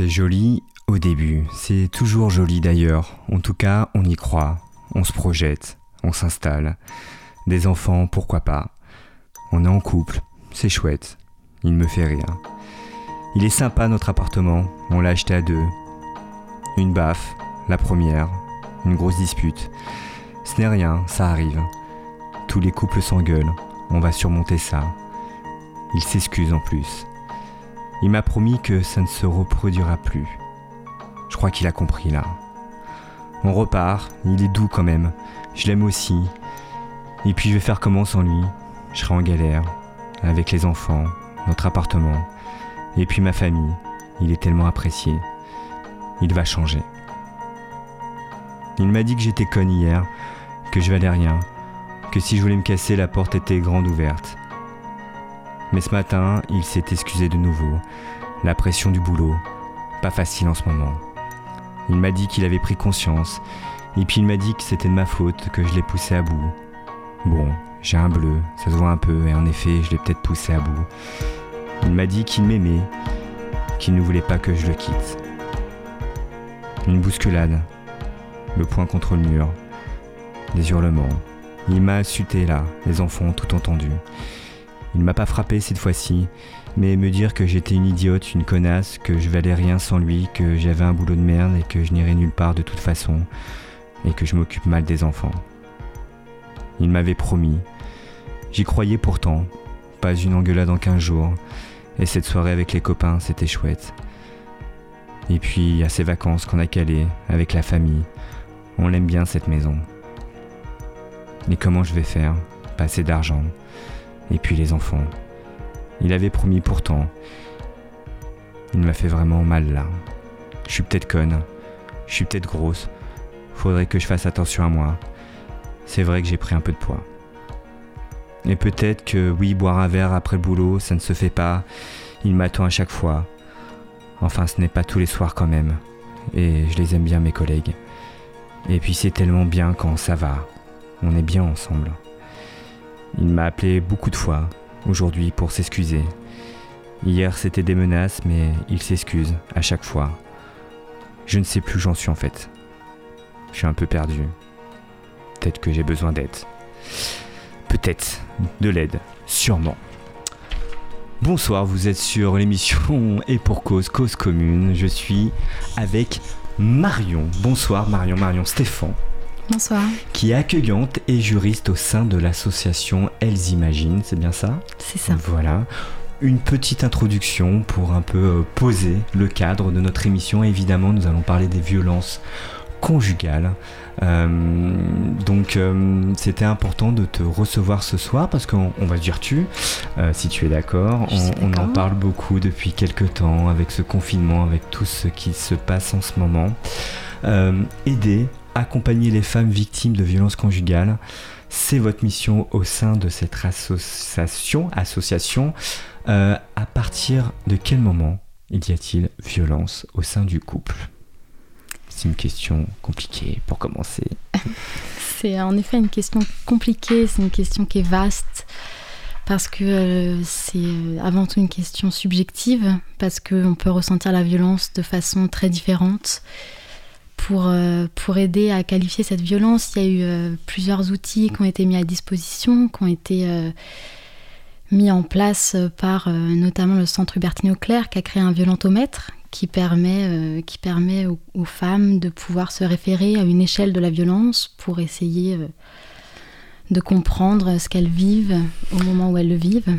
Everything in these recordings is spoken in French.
C'est joli au début, c'est toujours joli d'ailleurs. En tout cas, on y croit, on se projette, on s'installe. Des enfants, pourquoi pas. On est en couple, c'est chouette. Il me fait rire. Il est sympa notre appartement, on l'a acheté à deux. Une baffe, la première, une grosse dispute. Ce n'est rien, ça arrive. Tous les couples s'engueulent, on va surmonter ça. Il s'excuse en plus. Il m'a promis que ça ne se reproduira plus. Je crois qu'il a compris là. On repart, il est doux quand même. Je l'aime aussi. Et puis je vais faire comment sans lui? Je serai en galère, avec les enfants, notre appartement, et puis ma famille. Il est tellement apprécié. Il va changer. Il m'a dit que j'étais conne hier, que je valais rien, que si je voulais me casser, la porte était grande ouverte. Mais ce matin, il s'est excusé de nouveau. La pression du boulot, pas facile en ce moment. Il m'a dit qu'il avait pris conscience, et puis il m'a dit que c'était de ma faute, que je l'ai poussé à bout. Bon, j'ai un bleu, ça se voit un peu, et en effet, je l'ai peut-être poussé à bout. Il m'a dit qu'il m'aimait, qu'il ne voulait pas que je le quitte. Une bousculade, le poing contre le mur, des hurlements. Il m'a assuté là, les enfants tout entendu. Il m'a pas frappé cette fois-ci, mais me dire que j'étais une idiote, une connasse, que je valais rien sans lui, que j'avais un boulot de merde et que je n'irais nulle part de toute façon, et que je m'occupe mal des enfants. Il m'avait promis. J'y croyais pourtant. Pas une engueulade en 15 jours. Et cette soirée avec les copains, c'était chouette. Et puis, à ces vacances qu'on a calées avec la famille, on l'aime bien cette maison. Mais comment je vais faire? Pas assez d'argent. Et puis les enfants. Il avait promis pourtant. Il m'a fait vraiment mal là. Je suis peut-être conne. Je suis peut-être grosse. Faudrait que je fasse attention à moi. C'est vrai que j'ai pris un peu de poids. Et peut-être que oui, boire un verre après le boulot, ça ne se fait pas. Il m'attend à chaque fois. Enfin, ce n'est pas tous les soirs quand même. Et je les aime bien, mes collègues. Et puis c'est tellement bien quand ça va. On est bien ensemble. Il m'a appelé beaucoup de fois aujourd'hui pour s'excuser. Hier c'était des menaces, mais il s'excuse à chaque fois. Je ne sais plus où j'en suis en fait. Je suis un peu perdu. Peut-être que j'ai besoin d'aide. Peut-être de l'aide, sûrement. Bonsoir, vous êtes sur l'émission Et pour cause, cause commune. Je suis avec Marion. Bonsoir Marion, Marion Stéphane. Bonsoir. Qui est accueillante et juriste au sein de l'association Elles Imaginent, c'est bien ça? C'est ça. Voilà. Une petite introduction pour un peu euh, poser le cadre de notre émission. Évidemment, nous allons parler des violences conjugales. Euh, donc euh, c'était important de te recevoir ce soir parce qu'on va se dire tu, euh, si tu es d'accord. On, on, en parle beaucoup depuis quelques temps avec ce confinement, avec tout ce qui se passe en ce moment. aider, accompagner les femmes victimes de violences conjugales, c'est votre mission au sein de cette association. association. à partir de quel moment y a-t-il violence au sein du couple? C'est une question compliquée pour commencer. c'est en effet une question compliquée, c'est une question qui est vaste parce que euh, c'est euh, avant tout une question subjective, parce qu'on peut ressentir la violence de façon très différente. Pour, euh, pour aider à qualifier cette violence, il y a eu plusieurs outils qui ont été mis à disposition, qui ont été mis en place par notamment le Centre Hubertine Auclair, qui a créé un violentomètre, qui permet, euh, qui permet aux, femmes de pouvoir se référer à une échelle de la violence pour essayer euh, de comprendre ce qu'elles vivent au moment où elles le vivent.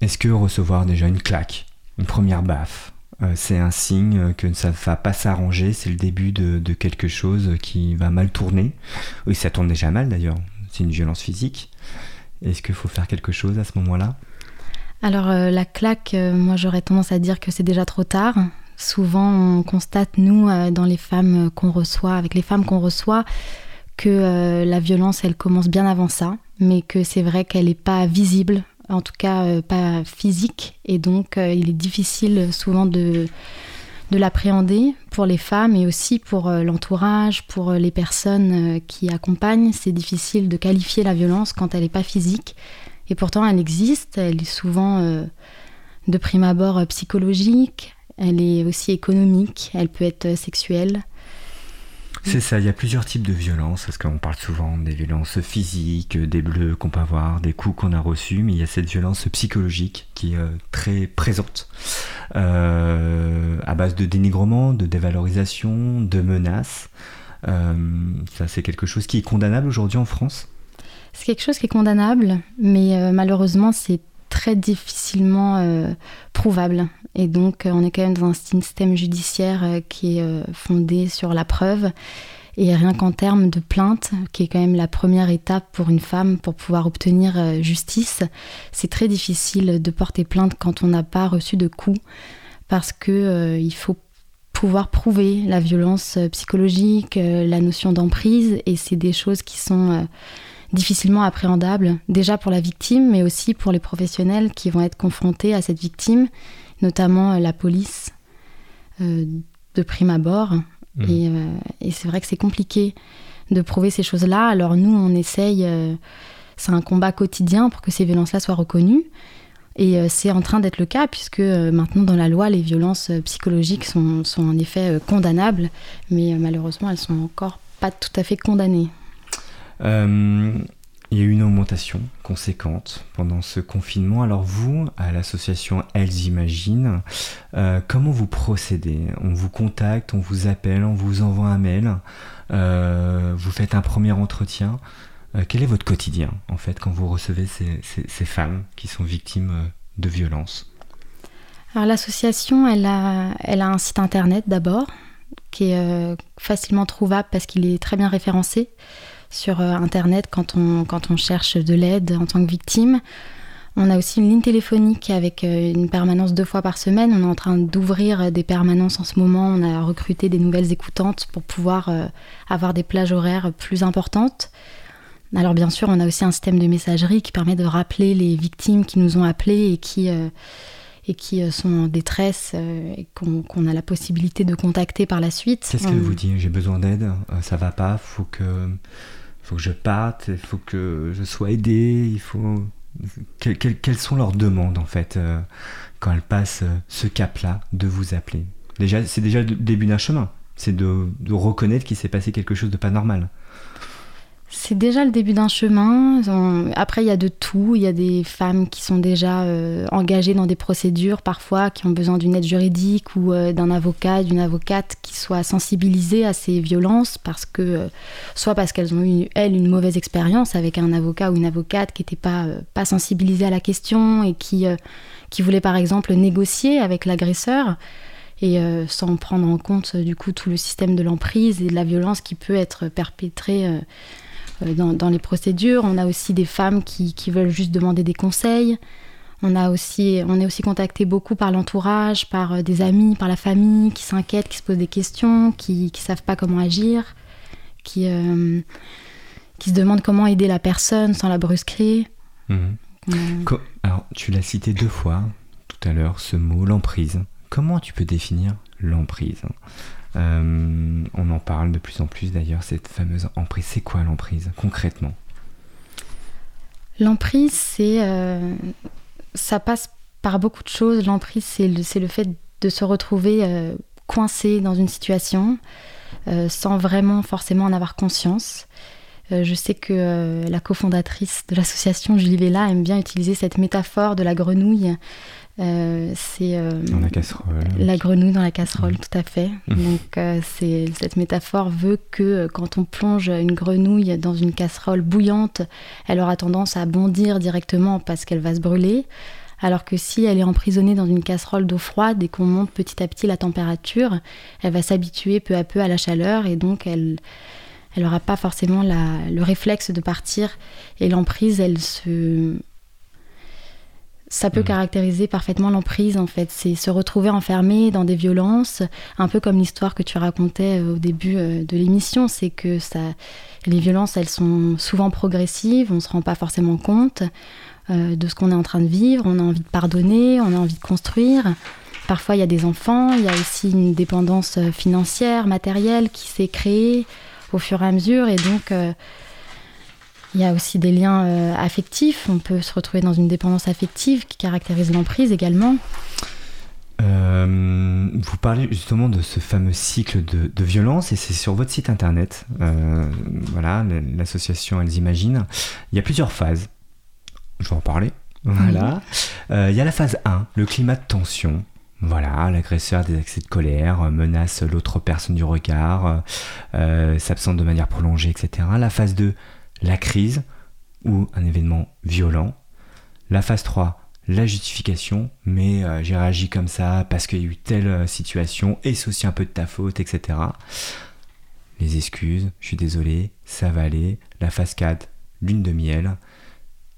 Est-ce que recevoir déjà une claque, une première baffe, euh, c'est un signe que ça ne va pas s'arranger, c'est le début de, quelque chose qui va mal tourner Oui, ça tourne déjà mal d'ailleurs, c'est une violence physique. Est-ce qu'il faut faire quelque chose à ce moment-là? Alors la claque, moi j'aurais tendance à dire que c'est déjà trop tard. Souvent, on constate, nous, euh, dans les femmes qu'on reçoit, avec les femmes qu'on reçoit, que euh, la violence, elle commence bien avant ça, mais que c'est vrai qu'elle n'est pas visible, en tout cas euh, pas physique, et donc il est difficile souvent de, de l'appréhender pour les femmes et aussi pour l'entourage, pour les personnes qui accompagnent. C'est difficile de qualifier la violence quand elle n'est pas physique, et pourtant elle existe, elle est souvent de prime abord psychologique, elle est aussi économique, elle peut être sexuelle. C'est ça, il y a plusieurs types de violences, parce qu'on parle souvent des violences physiques, des bleus qu'on peut avoir, des coups qu'on a reçus, mais il y a cette violence psychologique qui est euh, très présente, euh, à base de dénigrement, de dévalorisation, de menaces. Euh, ça, c'est quelque chose qui est condamnable aujourd'hui en France? C'est quelque chose qui est condamnable, mais malheureusement, c'est très difficilement prouvable. Et donc, euh, on est quand même dans un système judiciaire euh, qui est euh, fondé sur la preuve. Et rien qu'en termes de plainte, qui est quand même la première étape pour une femme pour pouvoir obtenir justice, c'est très difficile de porter plainte quand on n'a pas reçu de coups, parce que il faut pouvoir prouver la violence psychologique, la notion d'emprise, et c'est des choses qui sont difficilement appréhendables, déjà pour la victime, mais aussi pour les professionnels qui vont être confrontés à cette victime notamment euh, la police euh, de prime abord. Mmh. Euh, et, c'est vrai que c'est compliqué de prouver ces choses-là. Alors nous, on essaye, c'est un combat quotidien pour que ces violences-là soient reconnues. Et c'est en train d'être le cas, puisque maintenant dans la loi, les violences psychologiques sont, sont en effet condamnables, mais malheureusement, elles sont encore pas tout à fait condamnées. Il y a eu une augmentation conséquente pendant ce confinement. Alors vous, à l'association Elles Imaginent, euh, comment vous procédez? On vous contacte, on vous appelle, on vous envoie un mail, euh, vous faites un premier entretien. Euh, quel est votre quotidien en fait quand vous recevez ces, femmes qui sont victimes de violences? Alors l'association, elle a un site internet d'abord qui est facilement trouvable parce qu'il est très bien référencé sur euh, Internet quand on, quand on cherche de l'aide en tant que victime. On a aussi une ligne téléphonique avec euh, une permanence deux fois par semaine. On est en train d'ouvrir des permanences en ce moment. On a recruté des nouvelles écoutantes pour pouvoir euh, avoir des plages horaires plus importantes. Alors bien sûr, on a aussi un système de messagerie qui permet de rappeler les victimes qui nous ont appelés et qui, et qui sont en détresse et qu'on a la possibilité de contacter par la suite. Qu'est-ce qu'elle vous dit J'ai besoin d'aide, ça va pas, faut que faut que je parte, il faut que je sois aidé, il faut... quelles sont leurs demandes en fait euh, quand elles passent euh, ce cap-là de vous appeler? C'est déjà le début d'un chemin, c'est de reconnaître qu'il s'est passé quelque chose de pas normal. C'est déjà le début d'un chemin. Après, il y a de tout. Il y a des femmes qui sont déjà euh, engagées dans des procédures, parfois, qui ont besoin d'une aide juridique ou euh, d'un avocat, d'une avocate qui soit sensibilisée à ces violences, parce que, euh, soit parce qu'elles ont eu, elles, une mauvaise expérience avec un avocat ou une avocate qui n'était pas, sensibilisée à la question et qui, qui voulait, par exemple, négocier avec l'agresseur et sans prendre en compte du coup tout le système de l'emprise et de la violence qui peut être perpétrée dans, les procédures. On a aussi des femmes qui, veulent juste demander des conseils. On, a aussi, on est aussi contacté beaucoup par l'entourage, par euh, des amis, par la famille qui s'inquiètent, qui se posent des questions, qui ne savent pas comment agir, qui, euh, qui se demandent comment aider la personne sans la brusquer. Mhm. Alors, tu l'as cité deux fois tout à l'heure, ce mot, l'emprise. Comment tu peux définir l'emprise? Euh, on en parle de plus en plus d'ailleurs, cette fameuse emprise. C'est quoi l'emprise concrètement? L'emprise, c'est. Euh, ça passe par beaucoup de choses. L'emprise, c'est le, le, fait de se retrouver euh, coincé dans une situation sans vraiment forcément en avoir conscience. Je sais que la cofondatrice de l'association, Julie Vella, aime bien utiliser cette métaphore de la grenouille euh, c'est euh, dans la casserole. La grenouille dans la casserole, tout à fait. Mmh. Donc euh, c'est cette métaphore veut que quand on plonge une grenouille dans une casserole bouillante, elle aura tendance à bondir directement parce qu'elle va se brûler. Alors que si elle est emprisonnée dans une casserole d'eau froide et qu'on monte petit à petit la température, elle va s'habituer peu à peu à la chaleur et donc elle elle n'aura pas forcément la, le réflexe de partir. Et l'emprise, elle se, ça peut mm. caractériser parfaitement l'emprise en fait. C'est se retrouver enfermé dans des violences, un peu comme l'histoire que tu racontais euh, au début euh, de l'émission. C'est que ça, les violences, elles sont souvent progressives, on ne se rend pas forcément compte euh, de ce qu'on est en train de vivre. On a envie de pardonner, on a envie de construire. Parfois, il y a des enfants, il y a aussi une dépendance financière, matérielle qui s'est créée au fur et à mesure. Et donc, il y a aussi des liens euh, affectifs. On peut se retrouver dans une dépendance affective qui caractérise l'emprise également. Euh, vous parlez justement de ce fameux cycle de, violence et c'est sur votre site internet. Euh, voilà, l'association Elles Imaginent. Il y a plusieurs phases. Je vais en parler. Voilà. Euh, il y a la phase 1, le climat de tension. Voilà, l'agresseur des accès de colère menace l'autre personne du regard, s'absente de manière prolongée, etc. La phase 2, la crise ou un événement violent. La phase 3, la justification, mais euh, j'ai réagi comme ça parce qu'il y a eu telle euh, situation et c'est aussi un peu de ta faute, etc. Les excuses, je suis désolé, ça va aller, la phase 4, lune de miel,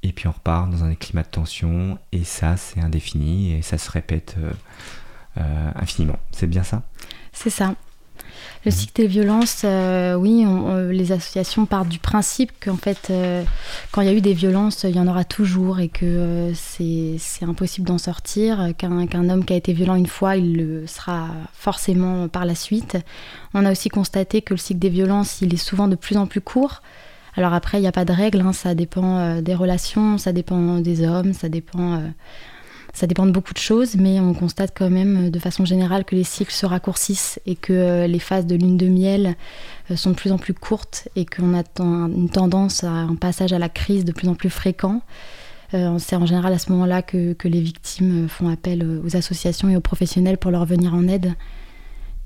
et puis on repart dans un climat de tension, et ça c'est indéfini, et ça se répète euh, infiniment. C'est bien ça? C'est ça. Le cycle des violences, euh, oui, les associations partent du principe qu'en fait, euh, quand il y a eu des violences, il y en aura toujours et que euh, c'est impossible d'en sortir, qu'un homme qui a été violent une fois, il le sera forcément par la suite. On a aussi constaté que le cycle des violences, il est souvent de plus en plus court. Alors après, il n'y a pas de règle, hein, ça dépend des relations, ça dépend des hommes, ça dépend ça dépend de beaucoup de choses, mais on constate quand même de façon générale que les cycles se raccourcissent et que euh, les phases de lune de miel euh, sont de plus en plus courtes et qu'on a une tendance à un passage à la crise de plus en plus fréquent. Euh, c'est en général à ce moment-là que, les victimes font appel aux associations et aux professionnels pour leur venir en aide.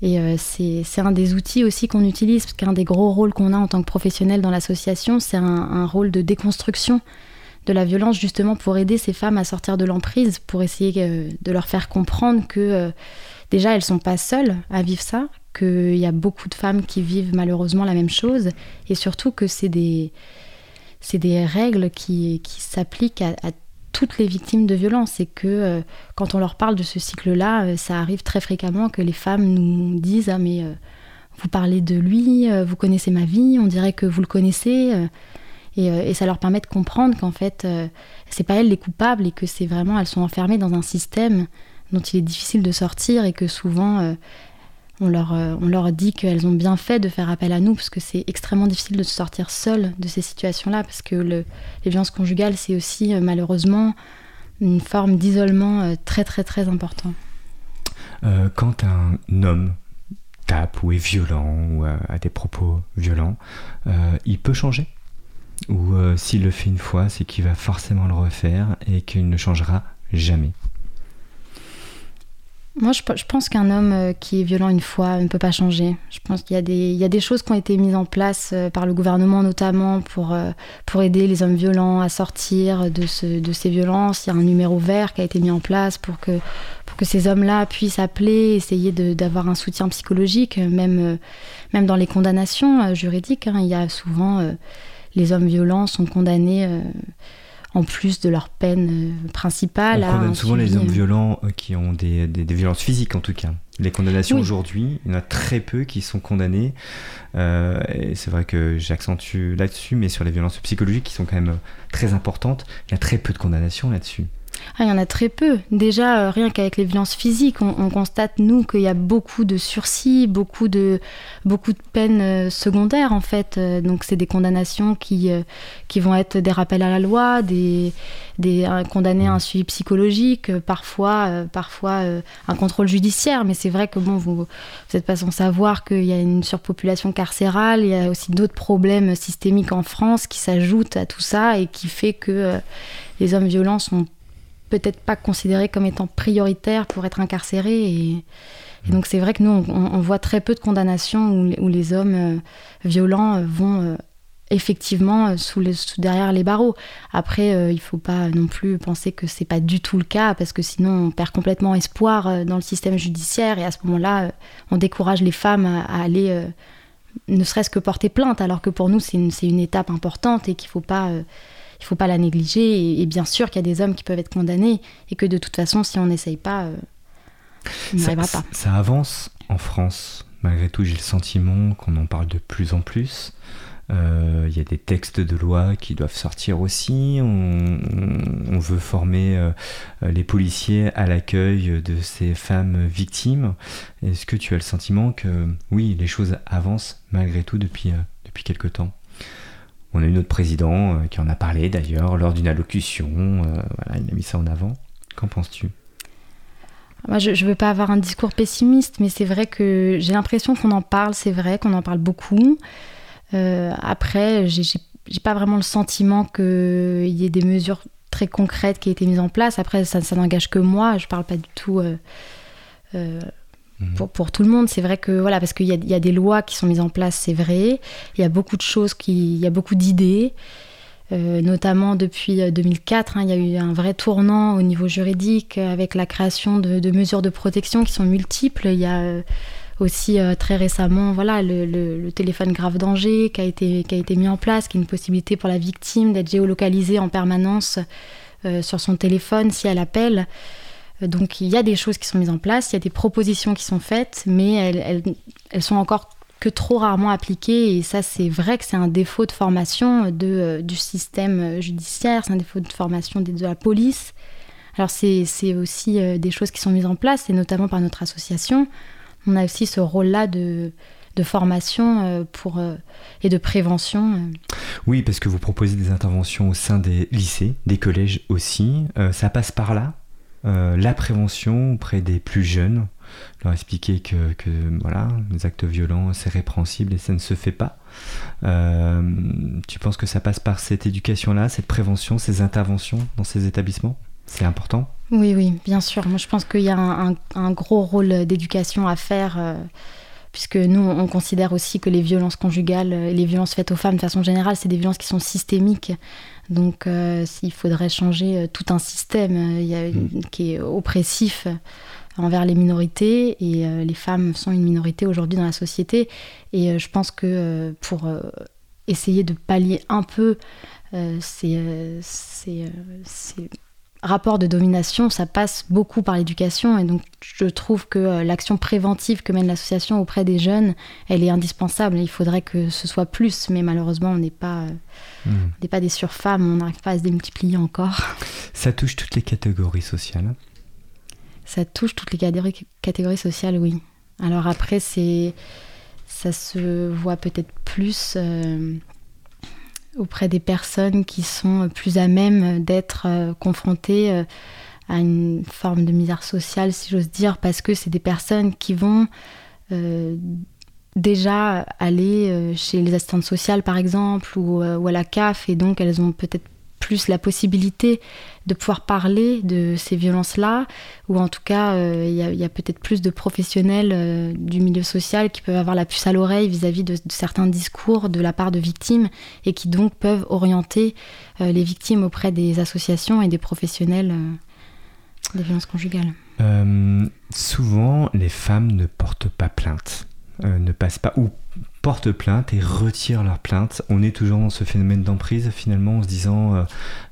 Et c'est un des outils aussi qu'on utilise, parce qu'un des gros rôles qu'on a en tant que professionnel dans l'association, c'est un, rôle de déconstruction de la violence justement pour aider ces femmes à sortir de l'emprise, pour essayer euh, de leur faire comprendre que euh, déjà elles sont pas seules à vivre ça, qu'il y a beaucoup de femmes qui vivent malheureusement la même chose, et surtout que c'est des, règles qui, qui s'appliquent à, toutes les victimes de violence et que euh, quand on leur parle de ce cycle-là, ça arrive très fréquemment que les femmes nous disent ah mais vous parlez de lui, vous connaissez ma vie, on dirait que vous le connaissez. Euh, et, ça leur permet de comprendre qu'en fait, euh, c'est pas elles les coupables et que c'est vraiment, elles sont enfermées dans un système dont il est difficile de sortir et que souvent, euh, on, leur, on leur dit qu'elles ont bien fait de faire appel à nous parce que c'est extrêmement difficile de se sortir seule de ces situations-là parce que le, les violences conjugales, c'est aussi malheureusement une forme d'isolement très très très important. quand un homme tape ou est violent ou a des propos violents, il peut changer? Ou euh, s'il le fait une fois, c'est qu'il va forcément le refaire et qu'il ne changera jamais? Moi, je, pense qu'un homme euh, qui est violent une fois ne peut pas changer. Je pense qu'il y, a des choses qui ont été mises en place euh, par le gouvernement notamment pour, pour aider les hommes violents à sortir de, ce, de ces violences. Il y a un numéro vert qui a été mis en place pour que, ces hommes-là puissent appeler, essayer d'avoir un soutien psychologique, même, dans les condamnations juridiques. Hein. il y a souvent les hommes violents sont condamnés euh, en plus de leur peine euh, principale. On condamne souvent les hommes euh, violents qui ont des, violences physiques en tout cas. Les condamnations aujourd'hui, il y en a très peu qui sont condamnés. et c'est vrai que j'accentue là-dessus, mais sur les violences psychologiques qui sont quand même très importantes, il y a très peu de condamnations là-dessus. Ah, il y en a très peu. Déjà, euh, rien qu'avec les violences physiques, on, constate, nous, qu'il y a beaucoup de sursis, beaucoup de, beaucoup de peines euh, secondaires, en fait. Euh, donc, c'est des condamnations qui, qui vont être des rappels à la loi, des, des condamnés à un suivi psychologique, parfois, parfois un contrôle judiciaire. Mais c'est vrai que, bon, vous n'êtes pas sans savoir qu'il y a une surpopulation carcérale, il y a aussi d'autres problèmes systémiques en France qui s'ajoutent à tout ça et qui fait que les hommes violents sont peut-être pas considérés comme étant prioritaires pour être incarcérés. Et, donc c'est vrai que nous, on, voit très peu de condamnations où, les hommes euh, violents euh, vont euh, effectivement sous, derrière les barreaux. Après, il faut pas non plus penser que c'est pas du tout le cas, parce que sinon on perd complètement espoir dans le système judiciaire, et à ce moment-là, on décourage les femmes à, aller ne serait-ce que porter plainte, alors que pour nous, c'est une, une, étape importante et qu'il faut pas il faut pas la négliger. Et, bien sûr qu'il y a des hommes qui peuvent être condamnés et que de toute façon, si on n'essaye pas, euh, on n'arrivera pas. Ça avance en France. Malgré tout, j'ai le sentiment qu'on en parle de plus en plus. Euh, il y a des textes de loi qui doivent sortir aussi. On, veut former euh, les policiers à l'accueil de ces femmes victimes. Est-ce que tu as le sentiment que oui, les choses avancent malgré tout depuis, depuis quelque temps? On a eu notre président euh, qui en a parlé d'ailleurs lors d'une allocution. Euh, voilà, il a mis ça en avant. Qu'en penses-tu? Moi, je ne veux pas avoir un discours pessimiste, mais c'est vrai que j'ai l'impression qu'on en parle, c'est vrai qu'on en parle beaucoup. Euh, après, j'ai pas vraiment le sentiment qu'il y ait des mesures très concrètes qui aient été mises en place. Après, ça, n'engage que moi, je parle pas du tout euh, mhm. pour, tout le monde. C'est vrai que, voilà, parce qu'il y, y, a des lois qui sont mises en place, c'est vrai. Il y a beaucoup de choses, qui, il y a beaucoup d'idées. Euh, notamment depuis 2004, euh, hein, il y a eu un vrai tournant au niveau juridique avec la création de, mesures de protection qui sont multiples. Il y a euh, aussi très récemment voilà, le, téléphone grave danger qui a, été, qui a été mis en place, qui est une possibilité pour la victime d'être géolocalisée en permanence sur son téléphone si elle appelle. Donc il y a des choses qui sont mises en place, il y a des propositions qui sont faites, mais elles, sont encore que trop rarement appliqué. Et ça, c'est vrai que c'est un défaut de formation de, euh, du système judiciaire, c'est un défaut de formation de, la police. Alors, c'est aussi euh, des choses qui sont mises en place, et notamment par notre association. On a aussi ce rôle-là de, de formation euh, pour, et de prévention. Oui, parce que vous proposez des interventions au sein des lycées, des collèges aussi. ça passe par là, la prévention auprès des plus jeunes leur expliquer que, voilà, les actes violents, c'est répréhensible et ça ne se fait pas. Euh, tu penses que ça passe par cette éducation-là, cette prévention, ces interventions dans ces établissements? C'est important? Oui, oui, bien sûr. Moi, je pense qu'il y a un, gros rôle d'éducation à faire. Euh, puisque nous, on considère aussi que les violences conjugales et les violences faites aux femmes de façon générale, c'est des violences qui sont systémiques. Donc, euh, s'il faudrait changer tout un système mm. qui est oppressif, envers les minorités et euh, les femmes sont une minorité aujourd'hui dans la société et euh, je pense que euh, pour essayer de pallier un peu ces, ces, rapports de domination, ça passe beaucoup par l'éducation et donc je trouve que l'action préventive que mène l'association auprès des jeunes, elle est indispensable. Il faudrait que ce soit plus, mais malheureusement on n'est pas, hmm. n'est pas des surfemmes, on n'arrive pas à se démultiplier encore. Ça touche toutes les catégories sociales ça touche toutes les catégories, sociales, oui. Alors après, c'est ça se voit peut-être plus euh, auprès des personnes qui sont plus à même d'être euh, confrontées euh, à une forme de misère sociale, si j'ose dire, parce que c'est des personnes qui vont déjà aller chez les assistantes sociales, par exemple, ou, à la CAF, et donc elles ont peut-être plus la possibilité de pouvoir parler de ces violences-là, ou en tout cas, euh, il y a, peut-être plus de professionnels euh, du milieu social qui peuvent avoir la puce à l'oreille vis-à-vis de, certains discours de la part de victimes, et qui donc peuvent orienter euh, les victimes auprès des associations et des professionnels des violences conjugales. souvent, les femmes ne portent pas plainte. ne passent pas ou portent plainte et retirent leur plainte. On est toujours dans ce phénomène d'emprise finalement en se disant euh,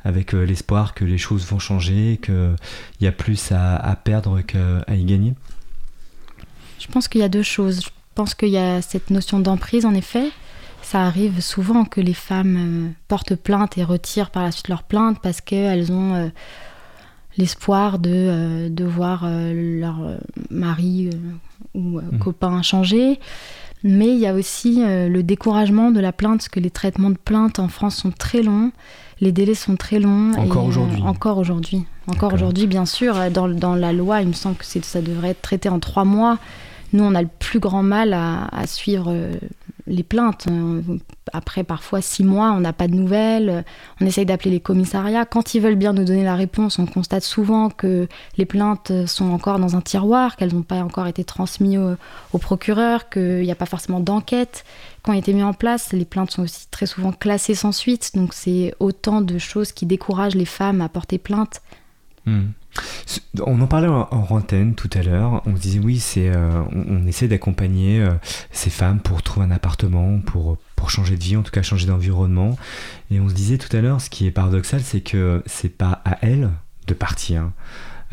avec euh, l'espoir que les choses vont changer, qu'il y a plus à, perdre qu'à y gagner. Je pense qu'il y a deux choses. Je pense qu'il y a cette notion d'emprise en effet. Ça arrive souvent que les femmes euh, portent plainte et retirent par la suite leur plainte parce qu'elles ont l'espoir de, de voir leur mari ou mmh. copain changer. Mais il y a aussi euh, le découragement de la plainte, parce que les traitements de plainte en France sont très longs, les délais sont très longs. Encore euh, aujourd'hui Encore aujourd'hui. Encore aujourd'hui, bien sûr. Dans, dans, la loi, il me semble que ça devrait être traité en trois mois. Nous, on a le plus grand mal à, suivre euh, les plaintes. Après, parfois, six mois, on n'a pas de nouvelles. On essaye d'appeler les commissariats. Quand ils veulent bien nous donner la réponse, on constate souvent que les plaintes sont encore dans un tiroir, qu'elles n'ont pas encore été transmises au, procureur, qu'il n'y a pas forcément d'enquête qui ont été mises en place. Les plaintes sont aussi très souvent classées sans suite. Donc, c'est autant de choses qui découragent les femmes à porter plainte. Hmm. On en parlait en, antenne tout à l'heure. On se disait oui, c'est euh, on, essaie d'accompagner euh, ces femmes pour trouver un appartement, pour pour changer de vie, en tout cas changer d'environnement. Et on se disait tout à l'heure, ce qui est paradoxal, c'est que c'est pas à elles de partir.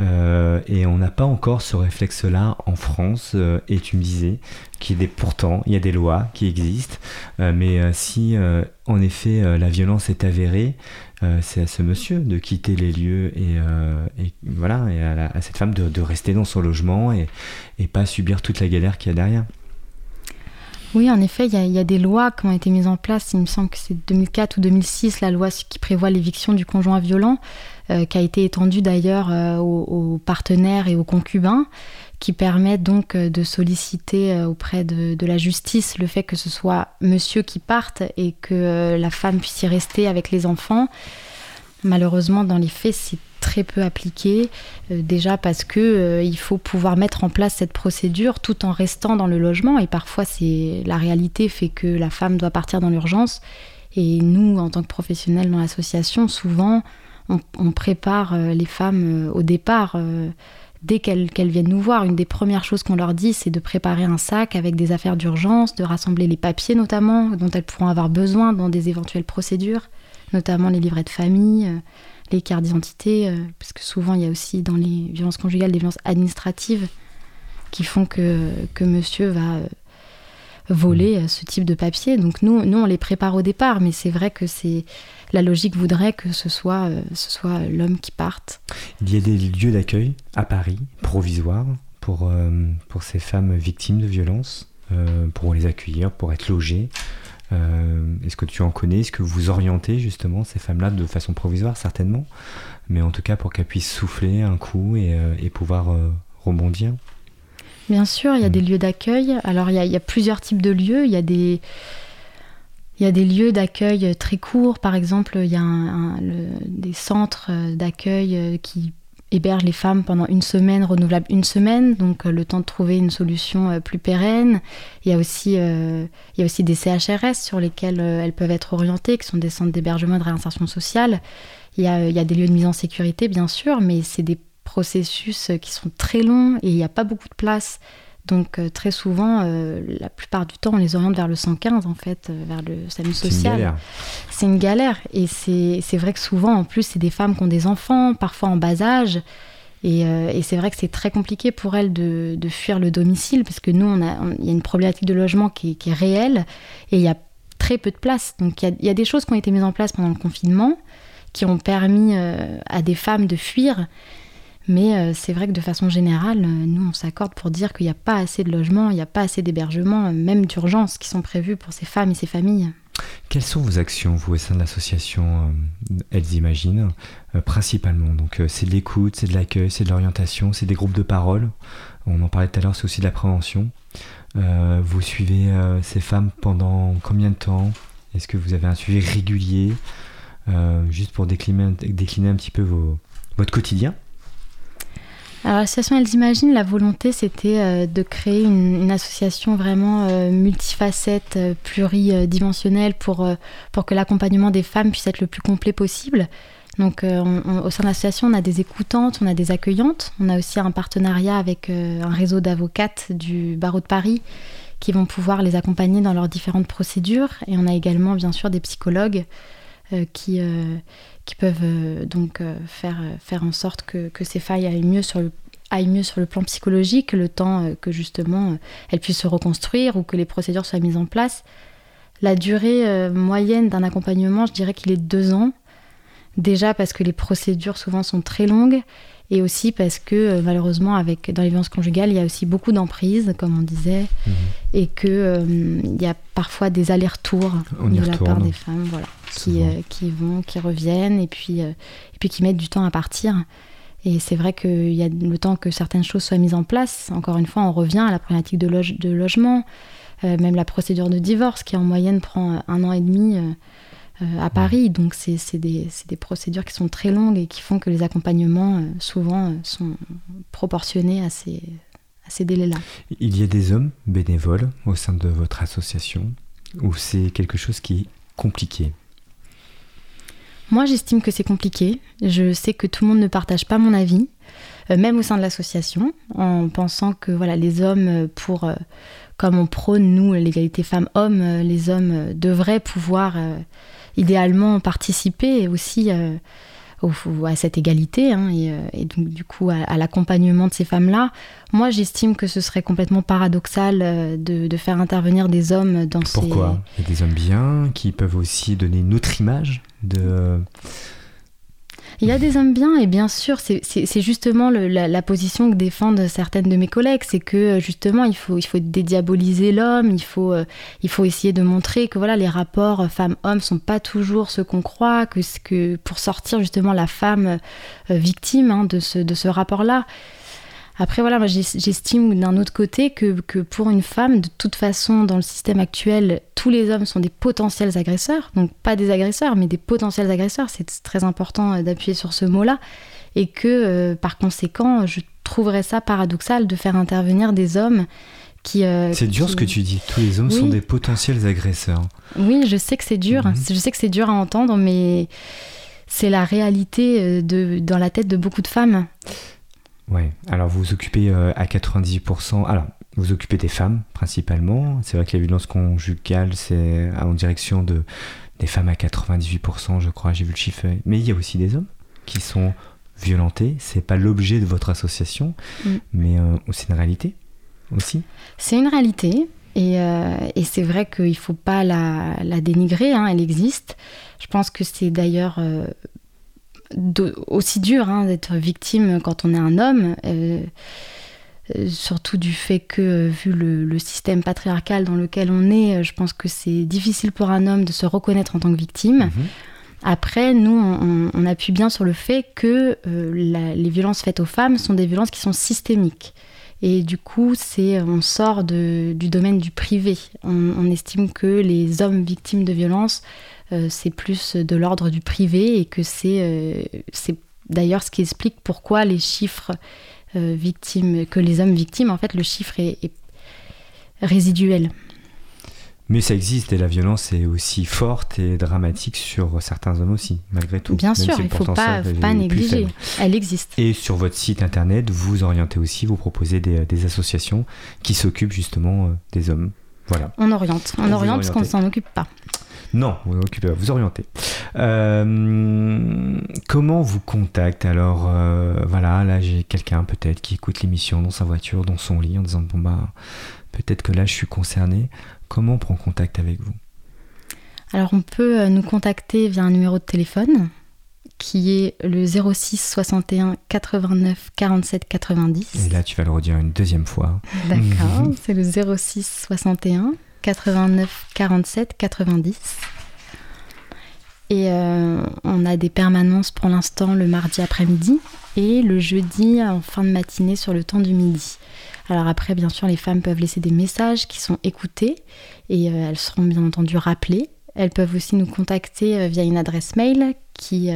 Euh, et on n'a pas encore ce réflexe-là en France. et tu me disais qu'il y pourtant, il y a des lois qui existent. mais si en effet la violence est avérée, euh, c'est à ce monsieur de quitter les lieux et, euh, voilà, et à, cette femme de, rester dans son logement et, pas subir toute la galère qu'il y a derrière. Oui, en effet, il y, a des lois qui ont été mises en place. Il me semble que c'est 2004 ou 2006, la loi qui prévoit l'éviction du conjoint violent, euh, qui a été étendue d'ailleurs aux, partenaires et aux concubins, qui permet donc euh, de solliciter auprès de, la justice le fait que ce soit monsieur qui parte et que la femme puisse y rester avec les enfants. Malheureusement, dans les faits, c'est très peu appliqué, euh, déjà parce que euh, il faut pouvoir mettre en place cette procédure tout en restant dans le logement. Et parfois, c'est la réalité fait que la femme doit partir dans l'urgence. Et nous, en tant que professionnels dans l'association, souvent, on, prépare euh, les femmes au départ. Dès qu'elles viennent nous voir, une des premières choses qu'on leur dit, c'est de préparer un sac avec des affaires d'urgence, de rassembler les papiers notamment, dont elles pourront avoir besoin dans des éventuelles procédures, notamment les livrets de famille, les cartes d'identité, euh, parce que souvent il y a aussi dans les violences conjugales des violences administratives qui font que, que monsieur va euh, voler euh, ce type de papier. Donc nous, nous, on les prépare au départ, mais c'est vrai que c'est la logique voudrait que ce soit, ce soit l'homme qui parte. Il y a des lieux d'accueil à Paris, provisoires, pour, pour ces femmes victimes de violences, pour les accueillir, pour être logées. Euh, est-ce que tu en connais? Est-ce que vous orientez justement ces femmes-là de façon provisoire, certainement, mais en tout cas pour qu'elles puissent souffler un coup et, euh, pouvoir euh, rebondir Bien sûr, il y a mm. des lieux d'accueil. Alors il y, a, plusieurs types de lieux. Il y a des, il y a des lieux d'accueil très courts. Par exemple, il y a des centres d'accueil qui héberge les femmes pendant une semaine, renouvelable une semaine, donc euh, le temps de trouver une solution euh, plus pérenne. Il y a aussi, euh, il y a aussi des CHRS sur lesquels elles peuvent être orientées, qui sont des centres d'hébergement et de réinsertion sociale. Il y, a, il y a des lieux de mise en sécurité, bien sûr, mais c'est des processus qui sont très longs et il n'y a pas beaucoup de place. Donc euh, très souvent, euh, la plupart du temps, on les oriente vers le 115, en fait, euh, vers le SAMU social. C'est une galère. Et c'est vrai que souvent, en plus, c'est des femmes qui ont des enfants, parfois en bas âge. Et, et c'est vrai que c'est très compliqué pour elles de, de, fuir le domicile, parce que nous, il on, y a une problématique de logement qui, qui, est réelle, et il y a très peu de place. Donc il y, y, a des choses qui ont été mises en place pendant le confinement, qui ont permis à des femmes de fuir. Mais euh, c'est vrai que de façon générale, euh, nous, on s'accorde pour dire qu'il n'y a pas assez de logements, il n'y a pas assez d'hébergements, euh, même d'urgence, qui sont prévus pour ces femmes et ces familles. Quelles sont vos actions, vous, au sein de l'association Elles Imaginent, principalement? Donc, c'est de l'écoute, c'est de l'accueil, c'est de l'orientation, c'est des groupes de parole. On en parlait tout à l'heure, c'est aussi de la prévention. vous suivez ces femmes pendant combien de temps? Est-ce que vous avez un suivi régulier? Juste pour décliner, un petit peu votre quotidien alors, l'association Elles Imaginent, la volonté, c'était euh, de créer une, association vraiment euh, multifacette, euh, pluridimensionnelle pour, pour que l'accompagnement des femmes puisse être le plus complet possible. Donc, au sein de l'association, on a des écoutantes, on a des accueillantes, on a aussi un partenariat avec un réseau d'avocates du barreau de Paris qui vont pouvoir les accompagner dans leurs différentes procédures. Et on a également, bien sûr, des psychologues qui qui peuvent euh, donc euh, faire, euh, faire en sorte que, que, ces failles aillent mieux sur le aillent mieux sur le plan psychologique, le temps que justement elles puissent se reconstruire ou que les procédures soient mises en place. La durée moyenne d'un accompagnement, je dirais qu'il est deux ans. Déjà parce que les procédures souvent sont très longues et aussi parce que malheureusement avec dans les violences conjugales il y a aussi beaucoup d'emprise comme on disait mhm. et que il y a parfois des allers-retours de la part des femmes voilà qui, euh, qui vont, qui reviennent et puis, euh, et puis qui mettent du temps à partir. Et c'est vrai qu'il y a le temps que certaines choses soient mises en place. Encore une fois, on revient à la problématique de, de logement, euh, même la procédure de divorce qui en moyenne prend un an et demi à Paris. Donc c'est des, des, procédures qui sont très longues et qui font que les accompagnements souvent sont proportionnés à ces, à ces délais-là. Il y a des hommes bénévoles au sein de votre association ou c'est quelque chose qui est compliqué? Moi, j'estime que c'est compliqué. Je sais que tout le monde ne partage pas mon avis, euh, même au sein de l'association, en pensant que voilà, les hommes, euh, pour, euh, comme on prône, nous, l'égalité femmes-hommes, les hommes devraient pouvoir idéalement participer aussi à cette égalité hein, et, donc du coup à, l'accompagnement de ces femmes-là. Moi, j'estime que ce serait complètement paradoxal de, faire intervenir des hommes dans ces... Pourquoi? Y a des hommes bien qui peuvent aussi donner une autre image? De... Il y a des hommes bien, et bien sûr, c'est justement la, position que défendent certaines de mes collègues, c'est que euh, justement, il faut, il faut dédiaboliser l'homme, il faut, euh, il faut essayer de montrer que voilà, les rapports femmes-hommes sont pas toujours ce qu'on croit, que, que pour sortir justement la femme victime hein, de ce, de ce rapport-là, après, voilà, j'estime d'un autre côté que, pour une femme, de toute façon, dans le système actuel, tous les hommes sont des potentiels agresseurs. Donc, pas des agresseurs, mais des potentiels agresseurs. C'est très important euh, d'appuyer sur ce mot-là. Et que, euh, par conséquent, je trouverais ça paradoxal de faire intervenir des hommes qui. Euh, c'est dur ce que tu dis. Tous les hommes sont des potentiels agresseurs. Oui, je sais que c'est dur. Mhm. Je sais que c'est dur à entendre, mais c'est la réalité de, dans la tête de beaucoup de femmes. Ouais, alors vous vous occupez euh, à 98%. Alors, vous occupez des femmes principalement. C'est vrai que la violence conjugale, c'est en direction de, des femmes à 98%, je crois, j'ai vu le chiffre. Mais il y a aussi des hommes qui sont violentés. C'est pas l'objet de votre association, mm. mais euh, c'est une réalité aussi. C'est une réalité. Et, euh, et c'est vrai qu'il ne faut pas la, la dénigrer, hein, elle existe. Je pense que c'est d'ailleurs aussi dur hein, d'être victime quand on est un homme. Euh, euh, surtout du fait que, vu le, système patriarcal dans lequel on est, euh, je pense que c'est difficile pour un homme de se reconnaître en tant que victime. Mhm. Après, nous, on, appuie bien sur le fait que les violences faites aux femmes sont des violences qui sont systémiques. Et du coup, c'est, on sort du domaine du privé. On, on, estime que les hommes victimes de violences euh, c'est plus de l'ordre du privé et que c'est euh, d'ailleurs ce qui explique pourquoi les chiffres euh, victimes, que les hommes victimes, en fait, le chiffre est, résiduel. Mais ça existe et la violence est aussi forte et dramatique sur certains hommes aussi, malgré tout. Bien sûr, il ne faut pas, pas négliger. Elle existe. Et sur votre site internet, vous orientez aussi, vous proposez des, des associations qui s'occupent justement des hommes. Voilà. On oriente. On oriente parce qu'on ne s'en occupe pas. Non, vous occupez, vous orientez. Euh, comment vous contacte alors euh, Voilà, là j'ai quelqu'un peut-être qui écoute l'émission dans sa voiture, dans son lit, en disant bon bah peut-être que là je suis concerné. Comment on prend contact avec vous? Alors on peut euh, nous contacter via un numéro de téléphone qui est le 06 61 89 47 90. Et là tu vas le redire une deuxième fois. D'accord, c'est le 06 61 89 47 90. Et euh, on a des permanences pour l'instant le mardi après-midi et le jeudi en fin de matinée sur le temps du midi. Alors après, bien sûr, les femmes peuvent laisser des messages qui sont écoutés et euh, elles seront bien entendu rappelées. Elles peuvent aussi nous contacter euh, via une adresse mail qui,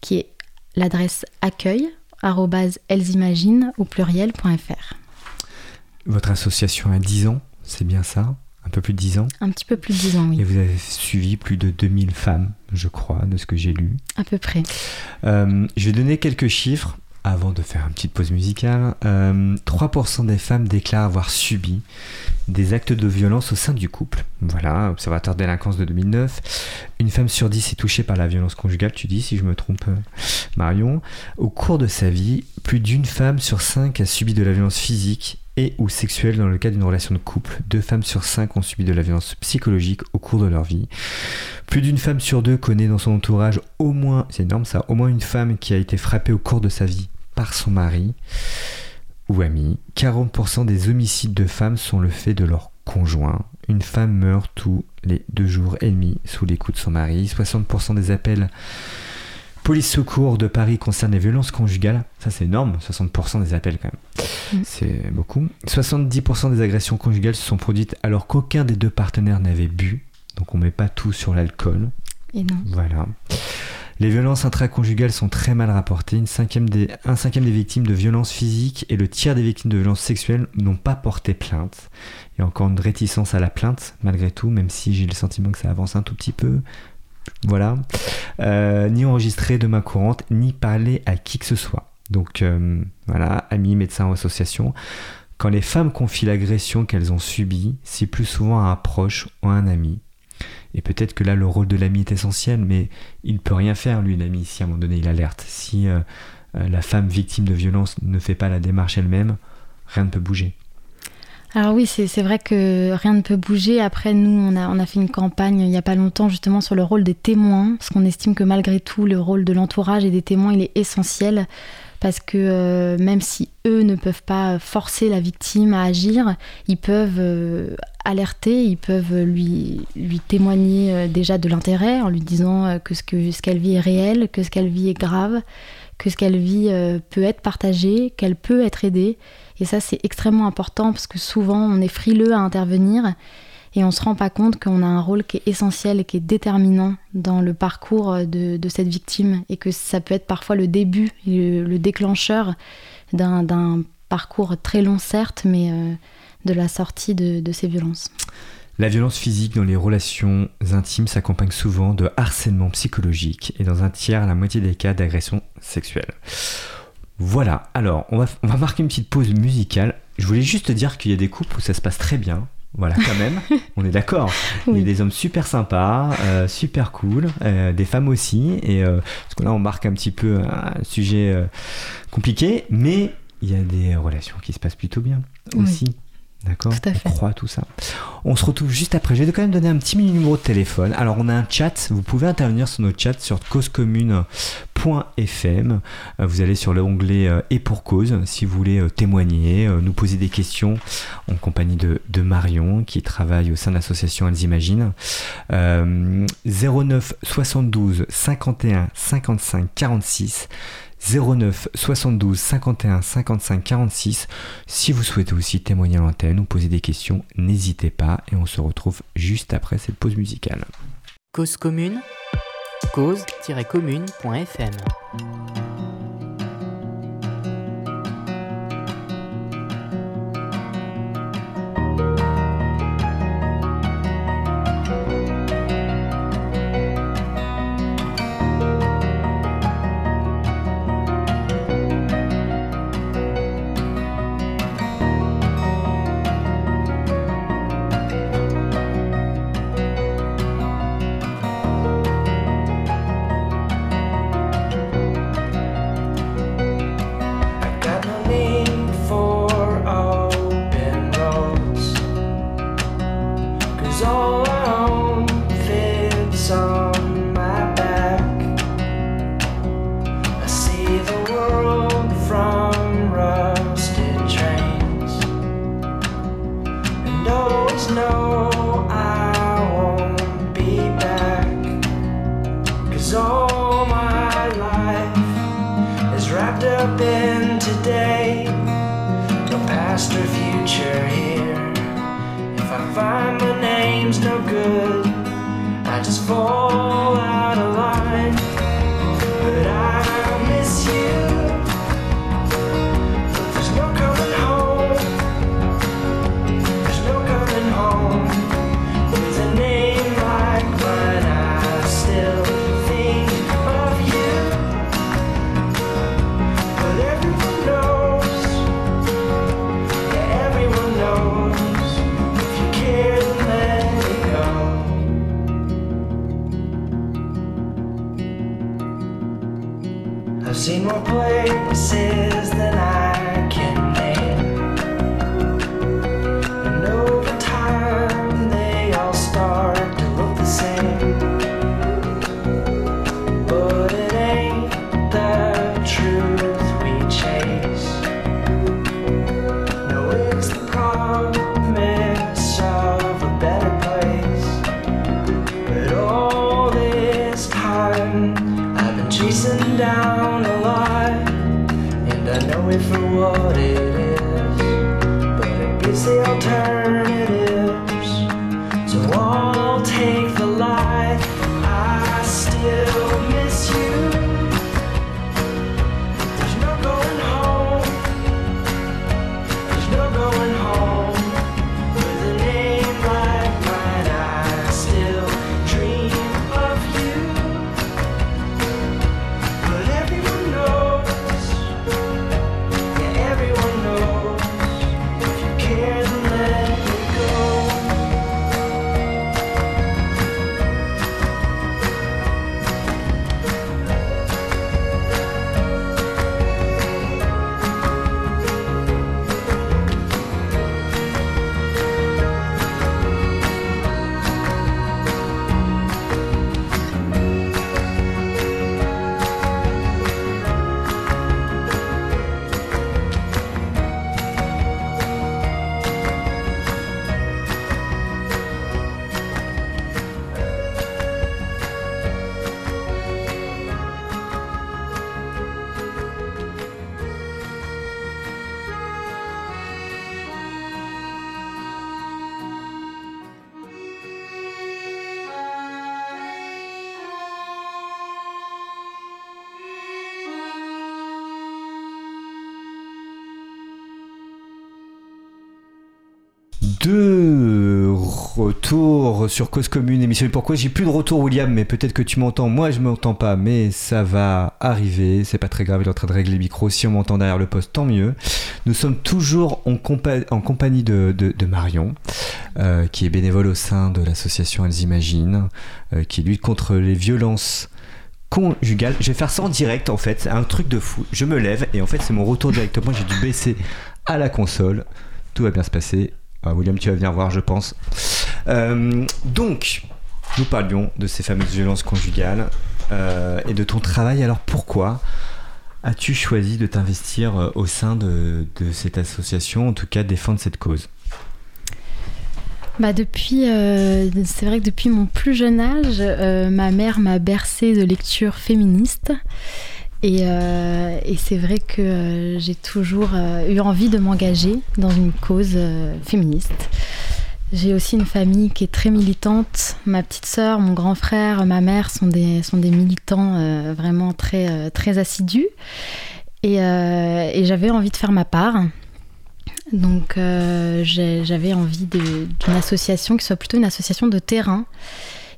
qui est l'adresse accueil au pluriel.fr. Votre association a 10 ans, c'est bien ça? Peu plus de 10 ans Un petit peu plus de 10 ans, oui. Et vous avez suivi plus de 2000 femmes, je crois, de ce que j'ai lu. À peu près. Euh, je vais donner quelques chiffres avant de faire une petite pause musicale. 3% euh, des femmes déclarent avoir subi des actes de violence au sein du couple. Voilà, observateur délinquance de 2009. Une femme sur 10 est touchée par la violence conjugale, tu dis, si je me trompe, euh, Marion. Au cours de sa vie, plus d'une femme sur 5 a subi de la violence physique et ou sexuelle dans le cadre d'une relation de couple. Deux femmes sur cinq ont subi de la violence psychologique au cours de leur vie. Plus d'une femme sur deux connaît dans son entourage au moins, c'est énorme ça, au moins une femme qui a été frappée au cours de sa vie par son mari ou ami. 40% des homicides de femmes sont le fait de leur conjoint. Une femme meurt tous les deux jours et demi sous les coups de son mari. 60% des appels Police Secours de Paris concerne les violences conjugales. Ça, c'est énorme. 60% des appels, quand même. Mm. C'est beaucoup. 70% des agressions conjugales se sont produites alors qu'aucun des deux partenaires n'avait bu. Donc, on met pas tout sur l'alcool. Et non. Voilà. Les violences intraconjugales sont très mal rapportées. Une cinquième des, un cinquième des victimes de violences physiques et le tiers des victimes de violences sexuelles n'ont pas porté plainte. Il y a encore une réticence à la plainte, malgré tout, même si j'ai le sentiment que ça avance un tout petit peu. Voilà. Euh, ni enregistrer de main courante, ni parler à qui que ce soit. Donc euh, voilà, amis, médecins ou associations. Quand les femmes confient l'agression qu'elles ont subie, c'est plus souvent à un proche ou à un ami. Et peut-être que là, le rôle de l'ami est essentiel, mais il ne peut rien faire, lui, l'ami, si à un moment donné il alerte. Si euh, la femme victime de violence ne fait pas la démarche elle-même, rien ne peut bouger. Alors oui, c'est vrai que rien ne peut bouger. Après, nous, on a, fait une campagne il n'y a pas longtemps justement sur le rôle des témoins, parce qu'on estime que malgré tout, le rôle de l'entourage et des témoins, il est essentiel parce que euh, même si eux ne peuvent pas forcer la victime à agir, ils peuvent euh, alerter, ils peuvent lui, témoigner euh, déjà de l'intérêt en lui disant que ce qu'elle vit est réel, que ce qu'elle vit est grave, que ce qu'elle vit peut être partagé, qu'elle peut être aidée. Et ça, c'est extrêmement important parce que souvent, on est frileux à intervenir et on se rend pas compte qu'on a un rôle qui est essentiel et qui est déterminant dans le parcours de, cette victime et que ça peut être parfois le début, le, déclencheur d'un parcours très long certes, mais euh, de la sortie de, ces violences. La violence physique dans les relations intimes s'accompagne souvent de harcèlement psychologique et dans un tiers, la moitié des cas d'agression sexuelle. Voilà, alors on va, on va marquer une petite pause musicale. Je voulais juste dire qu'il y a des couples où ça se passe très bien, voilà, quand même, on est d'accord. Il y a des hommes super sympas, euh, super cool, euh, des femmes aussi. Et euh, parce que là, on marque un petit peu un sujet compliqué, mais il y a des relations qui se passent plutôt bien aussi. D'accord On croit tout ça. On se retrouve juste après. Je vais quand même donner un petit numéro de téléphone. Alors, on a un chat. Vous pouvez intervenir sur notre chat sur causecommune.fm. Euh, vous allez sur l'onglet euh, Et pour cause si vous voulez euh, témoigner, nous poser des questions en compagnie de, de Marion qui travaille au sein de l'association Elles Imaginent. 09 72 51 55 46. 09 72 51 55 46. Si vous souhaitez aussi témoigner à l'antenne ou poser des questions, n'hésitez pas et on se retrouve juste après cette pause musicale. Cause commune, cause-commune.fm past or future here. If I find my name's no good, I just fall. Retour sur Cause Commune, émission. Pourquoi j'ai plus de retour, William Mais peut-être que tu m'entends. Moi, je m'entends pas, mais ça va arriver. C'est pas très grave. Il est en train de régler le micro. Si on m'entend derrière le poste, tant mieux. Nous sommes toujours en, compagnie de, Marion, euh, qui est bénévole au sein de l'association Elles Imaginent, euh, qui lutte contre les violences conjugales. Je vais faire ça en direct, en fait. C'est un truc de fou. Je me lève et en fait, c'est mon retour directement. J'ai dû baisser à la console. Tout va bien se passer William, tu vas venir voir, je pense. Euh, donc, nous parlions de ces fameuses violences conjugales euh, et de ton travail. Alors pourquoi as-tu choisi de t'investir euh, au sein de, cette association, en tout cas défendre cette cause? Bah depuis, c'est vrai que depuis mon plus jeune âge, ma mère m'a bercé de lectures féministes. Euh, et, c'est vrai que euh, j'ai toujours euh, eu envie de m'engager dans une cause féministe. J'ai aussi une famille qui est très militante. Ma petite sœur, mon grand frère, ma mère sont des, sont des militants vraiment très, très assidus. Et, et j'avais envie de faire ma part. Donc j'avais envie d'une association qui soit plutôt une association de terrain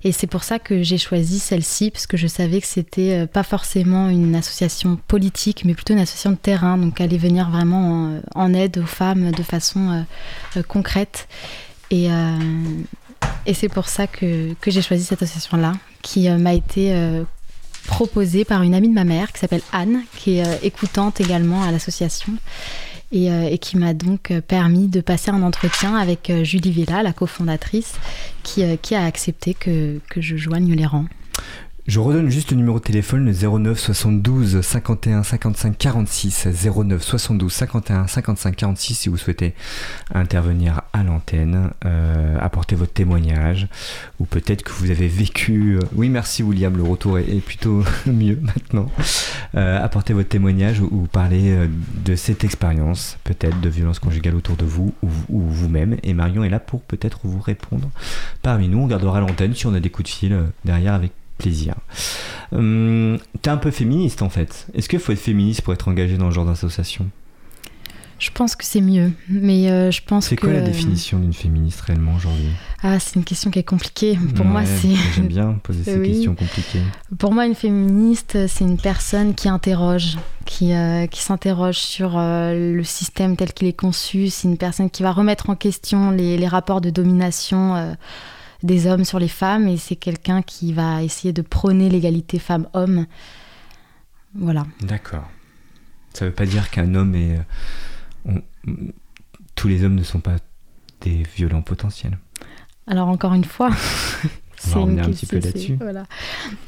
et c'est pour ça que j'ai choisi celle-ci, parce que je savais que c'était euh, pas forcément une association politique, mais plutôt une association de terrain, donc aller venir vraiment en, aide aux femmes de façon euh, euh, concrète. Et, c'est pour ça que j'ai choisi cette association-là, qui m'a été proposée par une amie de ma mère qui s'appelle Anne, qui est écoutante également à l'association. Euh, et, qui m'a donc euh, permis de passer un entretien avec euh, Julie Villa, la cofondatrice, qui, qui a accepté que, que je joigne les rangs. Je redonne juste le numéro de téléphone, le 09 72 51 55 46. 09 72 51 55 46 si vous souhaitez intervenir à l'antenne, euh, apporter votre témoignage, ou peut-être que vous avez vécu... Euh, oui, merci William, le retour est, plutôt mieux maintenant. Euh, apporter votre témoignage ou, parler de cette expérience, peut-être de violence conjugale autour de vous ou, ou vous-même. Et Marion est là pour peut-être vous répondre parmi nous. On gardera l'antenne si on a des coups de fil derrière avec plaisir. Hum, T'es un peu féministe en fait. Est-ce qu'il faut être féministe pour être engagé dans ce genre d'association? Je pense que c'est mieux, mais euh, je pense C'est quoi la définition d'une féministe réellement aujourd'hui? Ah, c'est une question qui est compliquée. Pour moi, c'est. J'aime bien poser ces questions compliquées. Pour moi, une féministe, c'est une personne qui interroge, qui, euh, qui s'interroge sur euh, le système tel qu'il est conçu. C'est une personne qui va remettre en question les, les rapports de domination des hommes sur les femmes et c'est quelqu'un qui va essayer de prôner l'égalité femmes-hommes. Voilà. D'accord. Ça ne veut pas dire qu'un homme est... Euh, tous les hommes ne sont pas des violents potentiels. Alors encore une fois, c'est un petit peu là-dessus.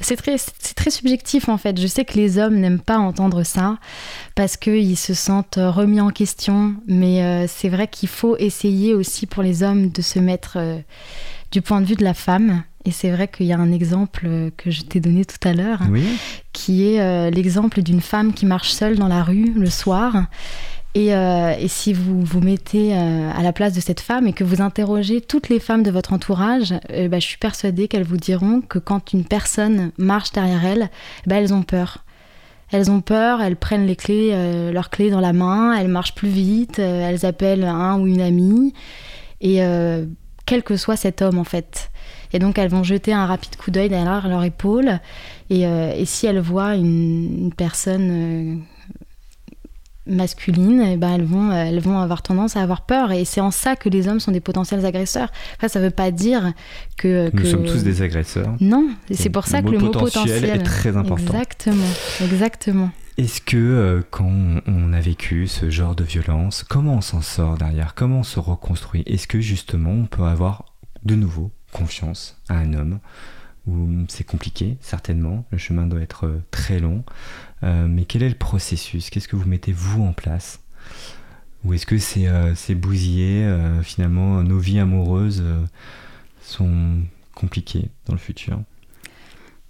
C'est très, très subjectif en fait. Je sais que les hommes n'aiment pas entendre ça parce qu'ils se sentent remis en question, mais euh, c'est vrai qu'il faut essayer aussi pour les hommes de se mettre euh, du point de vue de la femme. Et c'est vrai qu'il y a un exemple que je t'ai donné tout à l'heure, qui est euh, l'exemple d'une femme qui marche seule dans la rue le soir. Et, euh, si vous vous mettez euh, à la place de cette femme et que vous interrogez toutes les femmes de votre entourage, bah, je suis persuadée qu'elles vous diront que quand une personne marche derrière elles, bah, elles ont peur. Elles ont peur, elles prennent les clés, leurs clés dans la main, elles marchent plus vite, elles appellent un ou une amie. Et quel que soit cet homme en fait. Et donc elles vont jeter un rapide coup d'œil derrière leur épaule. Et, euh, si elles voient une, personne euh, masculine, et eh ben elles, vont, elles vont avoir tendance à avoir peur. Et c'est en ça que les hommes sont des potentiels agresseurs. Enfin, ça ne veut pas dire que, Nous sommes tous des agresseurs. Non, c'est pour ça que le mot potentiel est très important. Exactement, exactement. Est-ce que euh, quand on a vécu ce genre de violence, comment on s'en sort derrière? Comment on se reconstruit? Est-ce que justement on peut avoir de nouveau confiance à un homme? Où c'est compliqué, certainement, le chemin doit être euh, très long, euh, mais quel est le processus? Qu'est-ce que vous mettez vous en place? Ou est-ce que c'est bousillé Finalement, nos vies amoureuses sont compliquées dans le futur?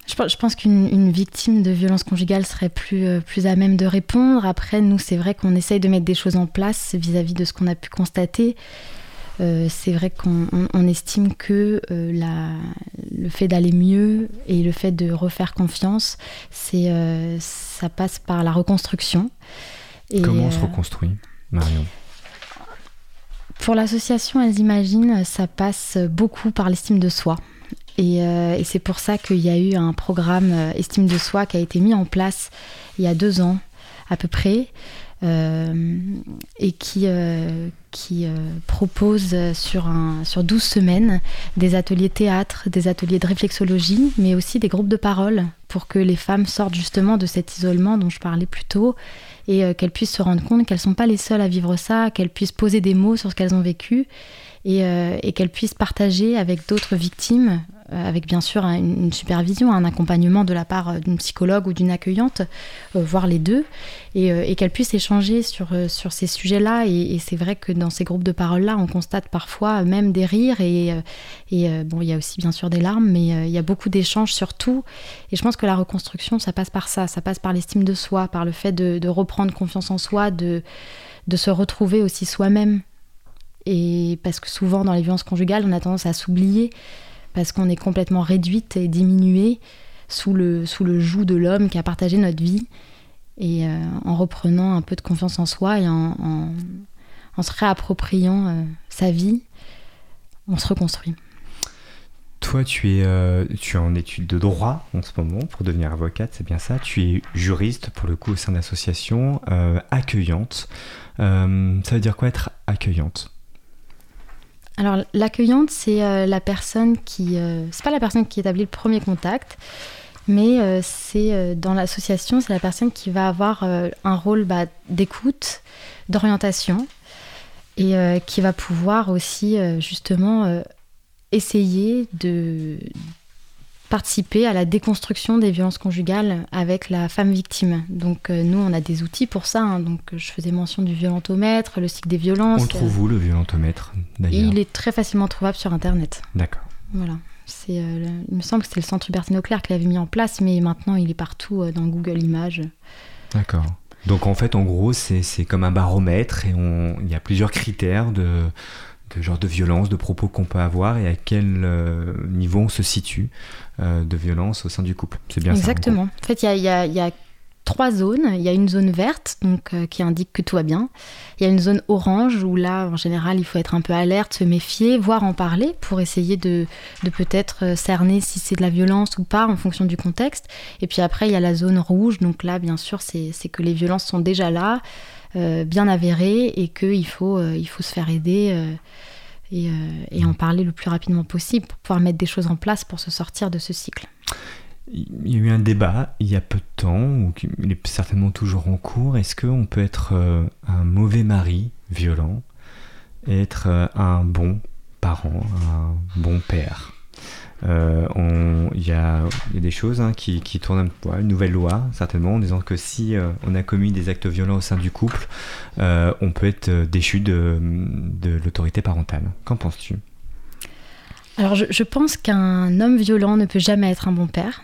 Je pense qu'une victime de violence conjugale serait plus, euh, plus à même de répondre. Après, nous, c'est vrai qu'on essaye de mettre des choses en place vis-à-vis de ce qu'on a pu constater. Euh, c'est vrai qu'on estime que euh, la, le fait d'aller mieux et le fait de refaire confiance, c'est ça passe par la reconstruction. Comment on se reconstruit, Marion? Pour l'association Elles Imaginent, ça passe beaucoup par l'estime de soi. Et, et c'est pour ça qu'il y a eu un programme Estime de soi qui a été mis en place il y a deux ans à peu près, euh, et qui, euh, qui euh, propose sur, un, sur 12 semaines des ateliers théâtre, des ateliers de réflexologie, mais aussi des groupes de parole pour que les femmes sortent justement de cet isolement dont je parlais plus tôt et qu'elles puissent se rendre compte qu'elles ne sont pas les seules à vivre ça, qu'elles puissent poser des mots sur ce qu'elles ont vécu et, et qu'elles puissent partager avec d'autres victimes euh, avec bien sûr une supervision, un accompagnement de la part euh, d'une psychologue ou d'une accueillante, euh, voire les deux, et, qu'elle puisse échanger sur, sur ces sujets-là. Et, c'est vrai que dans ces groupes de parole-là, on constate parfois même des rires, et, et bon, il y a aussi bien sûr des larmes, mais il y a beaucoup d'échanges sur tout. Et je pense que la reconstruction, ça passe par ça, ça passe par l'estime de soi, par le fait de, reprendre confiance en soi, de, de se retrouver aussi soi-même. Et parce que souvent dans les violences conjugales, on a tendance à s'oublier parce qu'on est complètement réduite et diminuée sous le, sous le joug de l'homme qui a partagé notre vie. Et euh, en reprenant un peu de confiance en soi et en, se réappropriant euh, sa vie, on se reconstruit. Toi, tu es, euh, tu es en études de droit en ce moment pour devenir avocate, c'est bien ça. Tu es juriste pour le coup au sein d'associations accueillantes. ça veut dire quoi être accueillante? Alors l'accueillante, c'est euh, la personne qui, euh, c'est pas la personne qui établit le premier contact, mais euh, c'est dans l'association, c'est la personne qui va avoir un rôle bah, d'écoute, d'orientation, et qui va pouvoir aussi justement essayer de participer à la déconstruction des violences conjugales avec la femme victime. Donc euh, nous, on a des outils pour ça. Hein. Donc je faisais mention du violentomètre, le cycle des violences. On le trouve où le violentomètre d'ailleurs? Il est très facilement trouvable sur Internet. D'accord. Voilà. C'est, euh, il me semble que c'était le centre Hubert Auclair qui l'avait mis en place, mais maintenant il est partout euh, dans Google Images. D'accord. Donc en fait, en gros, c'est, comme un baromètre et on, il y a plusieurs critères de genre de violence, de propos qu'on peut avoir et à quel euh, niveau on se situe euh, de violence au sein du couple. C'est bien ça. Exactement. En, fait, il y a, trois zones. Il y a une zone verte donc, euh, qui indique que tout va bien. Il y a une zone orange où là, en général, il faut être un peu alerte, se méfier, voire en parler pour essayer de, peut-être cerner si c'est de la violence ou pas en fonction du contexte. Et puis après, il y a la zone rouge. Donc là, bien sûr, c'est que les violences sont déjà là. Euh, bien avéré et qu'il faut, euh, faut se faire aider euh, et, en parler le plus rapidement possible pour pouvoir mettre des choses en place pour se sortir de ce cycle. Il y a eu un débat il y a peu de temps, ou il est certainement toujours en cours. Est-ce qu'on peut être un mauvais mari violent être un bon parent, un bon père? Euh, il y, a des choses hein, qui, tournent, une nouvelle loi certainement, en disant que si euh, on a commis des actes violents au sein du couple, euh, on peut être déchu de, l'autorité parentale. Qu'en penses-tu? Alors je, pense qu'un homme violent ne peut jamais être un bon père.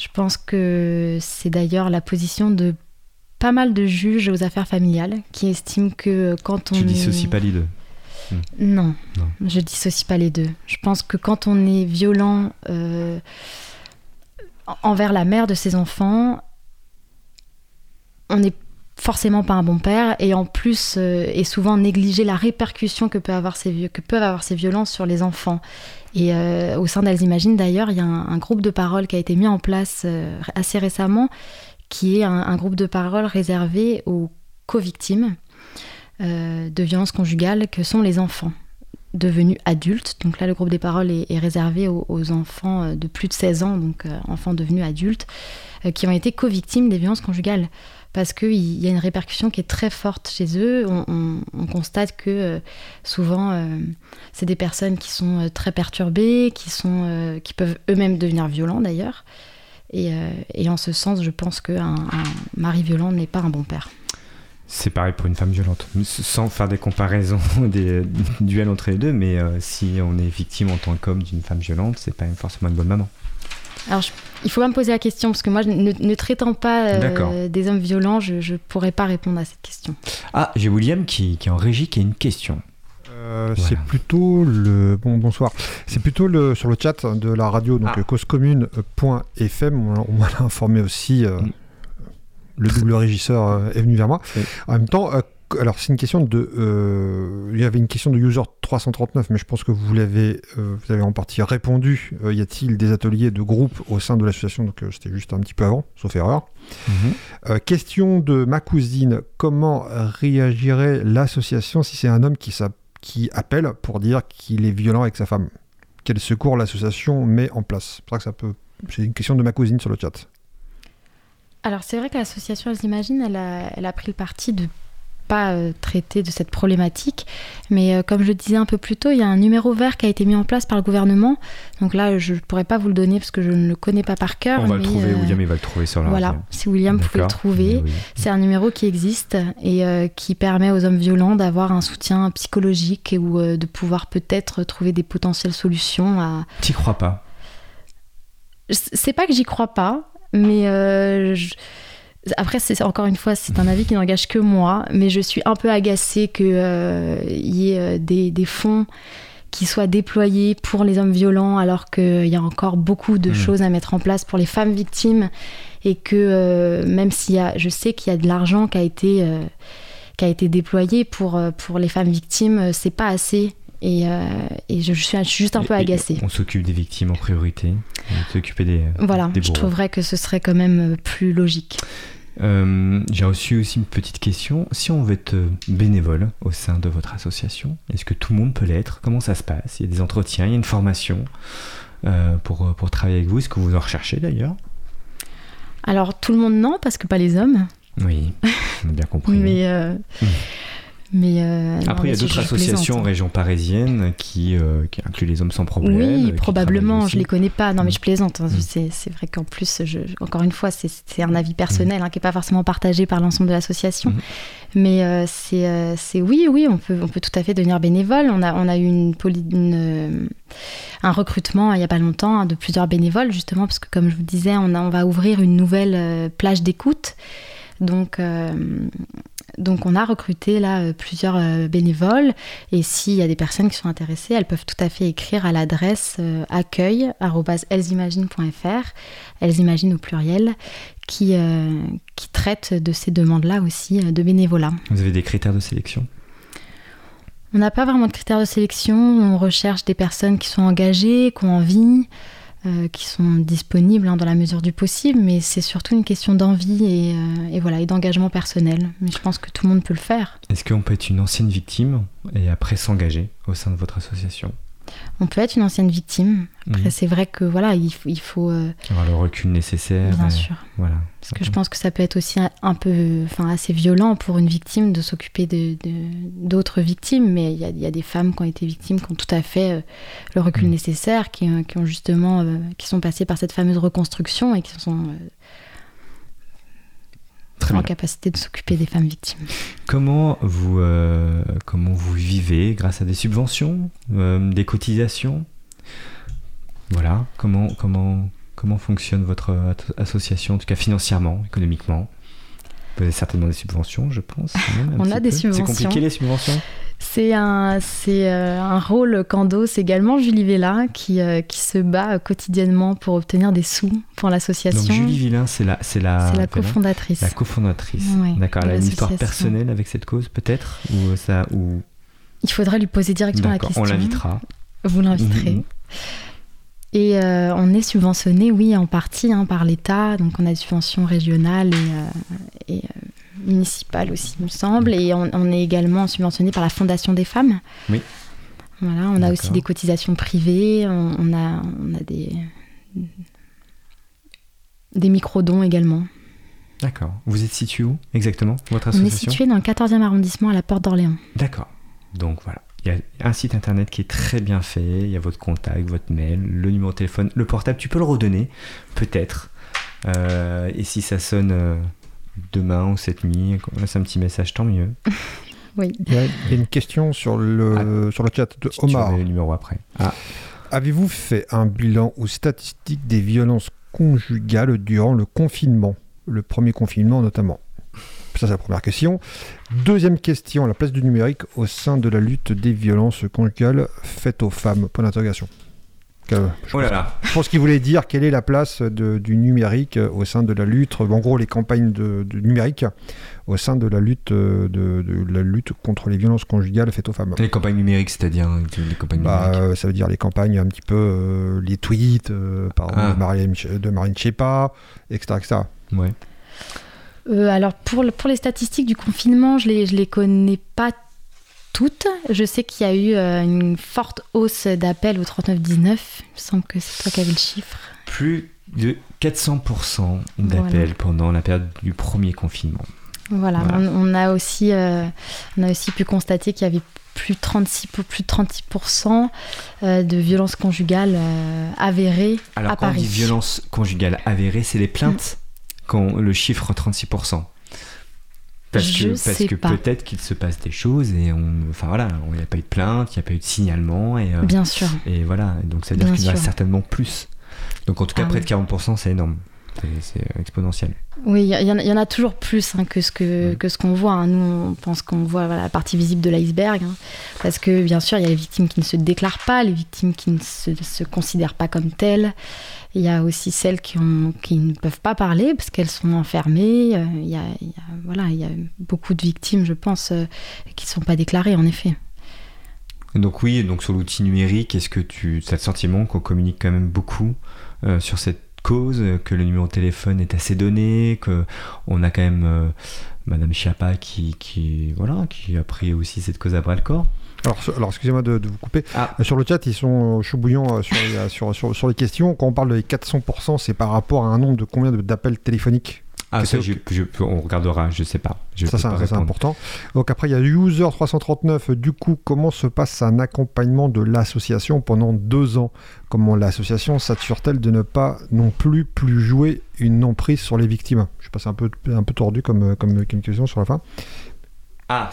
Je pense que c'est d'ailleurs la position de pas mal de juges aux affaires familiales qui estiment que quand on... Tu dissocies pas les deux non, je dissocie pas les deux. Je pense que quand on est violent euh, envers la mère de ses enfants, on n'est forcément pas un bon père et en plus euh, et souvent négliger la répercussion que, peut avoir ces, que peuvent avoir ces violences sur les enfants. Et euh, au sein d'Elles Imaginent d'ailleurs, il y a un, groupe de parole qui a été mis en place assez récemment, qui est un, groupe de parole réservé aux co-victimes. Euh, de violences conjugales que sont les enfants devenus adultes. Donc là, le groupe des paroles est, réservé aux, enfants euh, de plus de 16 ans, donc euh, enfants devenus adultes, qui ont été co-victimes des violences conjugales. Parce qu'il y a une répercussion qui est très forte chez eux. On, constate que souvent, c'est des personnes qui sont très perturbées, qui, sont, qui peuvent eux-mêmes devenir violents d'ailleurs. Et, en ce sens, je pense qu'un un mari violent n'est pas un bon père. C'est pareil pour une femme violente, sans faire des comparaisons, des duels entre les deux, mais euh, si on est victime en tant qu'homme d'une femme violente, c'est pas forcément une bonne maman. Alors, il faut pas me poser la question, parce que moi, ne, traitant pas euh, des hommes violents, je ne pourrais pas répondre à cette question. Ah, j'ai William qui, qui, est en régie, qui a une question. Euh, c'est plutôt le bon bonsoir. C'est plutôt le sur le chat de la radio donc ah. causecommune.fm. On, m'a informé aussi. Mm le double régisseur euh, est venu vers moi. En même temps, euh, alors c'est une question de, euh, il y avait une question de user 339, mais je pense que vous l'avez, euh, vous avez en partie répondu. Euh, y a-t-il des ateliers de groupe au sein de l'association? Donc c'était juste un petit peu avant, sauf erreur. Mhm. question de ma cousine comment réagirait l'association si c'est un homme qui, qui appelle pour dire qu'il est violent avec sa femme? Quel secours l'association met en place? C'est pour ça que ça peut. C'est une question de ma cousine sur le chat. Alors c'est vrai que l'association, elle s'imagine, elle a, elle a pris le parti de pas euh, traiter de cette problématique. Mais euh, comme je le disais un peu plus tôt, il y a un numéro vert qui a été mis en place par le gouvernement. Donc là, je ne pourrais pas vous le donner parce que je ne le connais pas par cœur. On va le trouver, euh, William il va le trouver sur la Voilà, si William pouvait le trouver. C'est un numéro qui existe et qui permet aux hommes violents d'avoir un soutien psychologique ou de pouvoir peut-être trouver des potentielles solutions à... T'y crois pas? C'est pas que j'y crois pas, mais... Je après, c'est encore une fois, c'est un avis qui n'engage que moi, mais je suis un peu agacée qu'il euh, y ait euh, des, des, fonds qui soient déployés pour les hommes violents, alors qu'il y a encore beaucoup de mmh. choses à mettre en place pour les femmes victimes, et que euh, même s'il y a, je sais qu'il y a de l'argent qui a été qui a été déployé pour pour les femmes victimes, c'est pas assez. Et, et je, suis juste un peu agacée. on s'occupe des victimes en priorité, s'occuper des. Voilà, je trouverais que ce serait quand même plus logique. Euh, j'ai reçu aussi une petite question. Si on veut être bénévole au sein de votre association, est-ce que tout le monde peut l'être? Comment ça se passe? Il y a des entretiens, il y a une formation euh, pour, pour travailler avec vous. Est-ce que vous en recherchez d'ailleurs? Alors tout le monde non, parce que pas les hommes. Oui, on a bien compris. Mais euh, mmh. Mais euh, Après, il y a d'autres associations en région parisienne qui, euh, qui, incluent les hommes sans problème. Oui, probablement, je les connais pas. Non, mais mm. je plaisante. Hein. Mm. C'est vrai qu'en plus, je, encore une fois, c'est un avis personnel mm. hein, qui n'est pas forcément partagé par l'ensemble de l'association. Mais euh, c'est oui, oui, on peut, on peut tout à fait devenir bénévole. On a, on a eu une, une un recrutement il n'y a pas longtemps hein, de plusieurs bénévoles, justement, parce que comme je vous disais, on, on va ouvrir une nouvelle plage d'écoute. Donc, donc on a recruté là euh, plusieurs euh, bénévoles et s'il y a des personnes qui sont intéressées, elles peuvent tout à fait écrire à l'adresse euh, accueil@elsimagine.fr, elles imaginent au pluriel, qui, qui traite de ces demandes-là aussi de bénévolat. Vous avez des critères de sélection? On n'a pas vraiment de critères de sélection, on recherche des personnes qui sont engagées, qui ont envie. Euh, qui sont disponibles hein, dans la mesure du possible, mais c'est surtout une question d'envie et, euh, et, voilà, et d'engagement personnel. Mais je pense que tout le monde peut le faire. Est-ce qu'on peut être une ancienne victime et après s'engager au sein de votre association? On peut être une ancienne victime. Après, mhm. c'est vrai que voilà, il faut, il faut euh, avoir le recul nécessaire. Bien sûr. Voilà. Parce que je pense que ça peut être aussi un, peu, enfin, assez violent pour une victime de s'occuper de, d'autres victimes. Mais il y a, y a, des femmes qui ont été victimes, qui ont tout à fait euh, le recul mhm. nécessaire, qui, qui, ont justement, euh, qui sont passées par cette fameuse reconstruction et qui sont en capacité de s'occuper des femmes victimes. Comment vous, euh, comment vous vivez grâce à des subventions, euh, des cotisations? Voilà, comment, comment, comment fonctionne votre association, en tout cas financièrement, économiquement? Vous avez certainement des subventions, je pense. On a des subventions. C'est compliqué les subventions? C'est un, c'est euh, un rôle qu'endosse également Julie Vella qui, euh, qui se bat quotidiennement pour obtenir des sous pour l'association. Donc Julie Villain, c'est la, c'est la, la cofondatrice. La cofondatrice. D'accord. Elle a une histoire personnelle avec cette cause, peut-être ou ça, ou... Il faudrait lui poser directement la question. On l'invitera. Vous l'inviterez. Mhm. Et euh, on est subventionné, oui, en partie hein, par l'État. Donc on a des subventions régionales et, et municipale aussi, il me semble. Et on, est également subventionné par la Fondation des femmes. Oui. Voilà, on a aussi des cotisations privées, on, a, on a des, des micro-dons également. D'accord. Vous êtes situé où exactement, votre association On est situé dans le 14e arrondissement à la Porte d'Orléans. D'accord. Donc voilà. Il y a un site internet qui est très bien fait, il y a votre contact, votre mail, le numéro de téléphone, le portable, tu peux le redonner, peut-être. Euh, et si ça sonne euh, demain ou cette nuit, laisse un petit message, tant mieux. oui. Il y, a, une question sur le, ah. sur le chat de Omar. le numéro après. Ah. Avez-vous fait un bilan ou statistique des violences conjugales durant le confinement? Le premier confinement notamment ça, c'est la première question. Deuxième question, la place du numérique au sein de la lutte des violences conjugales faites aux femmes? Point d'interrogation. Que- je Oh là pense- là. Je pense qu'il voulait dire quelle est la place de- du numérique euh, au sein de la lutte, en gros les campagnes de, de numérique au sein de la lutte euh, de, de la lutte contre les violences conjugales faites aux femmes. Les campagnes numériques, c'est-à-dire les campagnes Bah, numériques. euh, ça veut dire les campagnes un petit peu les les tweets euh, par Ah. de Marine, de Marine Chepa, etc., etc. Ouais. Euh, alors pour, le- pour les statistiques du confinement, je les, je les connais pas toutes. Je sais qu'il y a eu euh, une forte hausse d'appels au 3919. Il me semble que c'est toi qui avais le chiffre. Plus de 400% d'appels Voilà. pendant la période du premier confinement. Voilà, Voilà. On, on a aussi, euh, on a aussi pu constater qu'il y avait plus de 36, pour- plus de 36% euh, de violences conjugales avérées Alors à quand on Paris. dit violence conjugale avérée, c'est les plaintes quand le chiffre 36%. Parce que, parce peut-être qu'il se passe des choses et on, enfin voilà, il n'y a pas eu de plainte, il n'y a pas eu de signalement et, euh, Bien sûr. et voilà. Donc ça veut dire qu'il y en a certainement plus. Donc en tout cas Ah près oui. de 40%, c'est énorme. C'est- C'est exponentiel. Oui, il y, en a- il y en a toujours plus hein, que ce Mm. que ce qu'on voit. hein. Nous, on pense qu'on voit voilà, la partie visible de l'iceberg. hein. Parce que, bien sûr, il y a les victimes qui ne se déclarent pas, les victimes qui ne se, se considèrent pas comme telles. Il y a aussi celles qui, ont, qui ne peuvent pas parler parce qu'elles sont enfermées. Euh, Il y, a, il y a- voilà, il y a beaucoup de victimes, je pense, euh, qui ne sont pas déclarées, en effet. Donc oui, donc sur l'outil numérique, est-ce que tu as le sentiment qu'on communique quand même beaucoup euh, sur cette cause, euh, que le numéro de téléphone est assez donné, que on a quand même euh, Madame Chiappa qui, qui voilà, qui a pris aussi cette cause à bras le corps. Alors, alors excusez-moi de, de vous couper. Ah. Euh, Sur le chat, ils sont chauds bouillants sur, les- sur, sur, sur les questions. Quand on parle des 400%, c'est par rapport à un nombre de combien de- d'appels téléphoniques Ah ça, Qu'est-ce je, je- on regardera, je sais pas. Je Ça, c'est important. Donc après, il y a User339. Du coup, comment se passe un accompagnement de l'association pendant deux ans? Comment l'association s'assure-t-elle de ne pas non plus plus jouer une emprise sur les victimes? Je sais pas, c'est un peu, un peu tordu comme, comme, comme question sur la fin. Ah,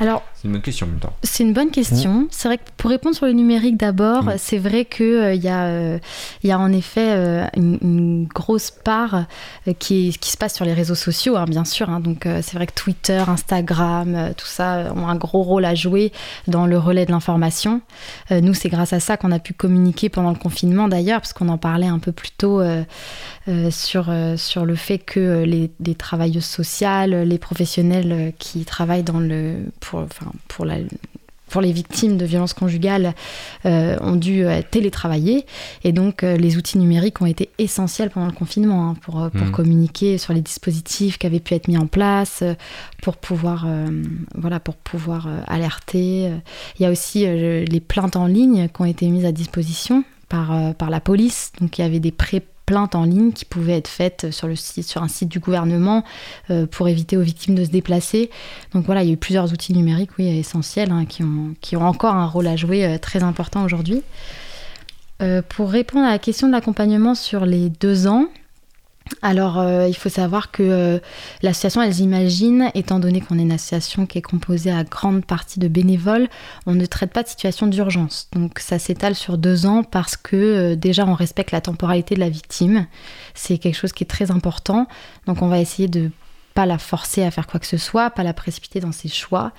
Alors, c'est une bonne question en même temps. C'est une bonne question. C'est vrai que pour répondre sur le numérique d'abord, Mm. c'est vrai qu'il y, a, euh, y a en effet euh, une, une grosse part euh, qui, est- qui se passe sur les réseaux sociaux, hein, bien sûr. hein. Donc euh, c'est vrai que Twitter, Instagram, euh, tout ça euh, ont un gros rôle à jouer dans le relais de l'information. Euh, nous, c'est grâce à ça qu'on a pu communiquer pendant le confinement d'ailleurs, parce qu'on en parlait un peu plus tôt euh, euh, sur, euh, sur le fait que euh, les, les travailleuses sociales, les professionnels euh, qui travaillent dans le, pour, enfin, pour, la, pour les victimes de violences conjugales euh, ont dû euh, télétravailler. Et donc, euh, les outils numériques ont été essentiels pendant le confinement hein, pour, pour Mhm. communiquer sur les dispositifs qui avaient pu être mis en place, pour pouvoir, voilà, pour pouvoir alerter. Il y a aussi les plaintes en ligne qui ont été mises à disposition par, par la police. Donc, il y avait des pré en ligne qui pouvaient être faites sur, le site, sur un site du gouvernement euh, pour éviter aux victimes de se déplacer. Donc voilà, il y a eu plusieurs outils numériques, oui, essentiels, hein, qui, ont, qui ont encore un rôle à jouer euh, très important aujourd'hui. Euh, pour répondre à la question de l'accompagnement sur les deux ans, alors euh, il faut savoir que euh, l'association Elles Imaginent, étant donné qu'on est une association qui est composée à grande partie de bénévoles, on ne traite pas de situation d'urgence. Donc ça s'étale sur deux ans parce que euh, déjà on respecte la temporalité de la victime. C'est quelque chose qui est très important. Donc on va essayer de pas la forcer à faire quoi que ce soit, pas la précipiter dans ses choix.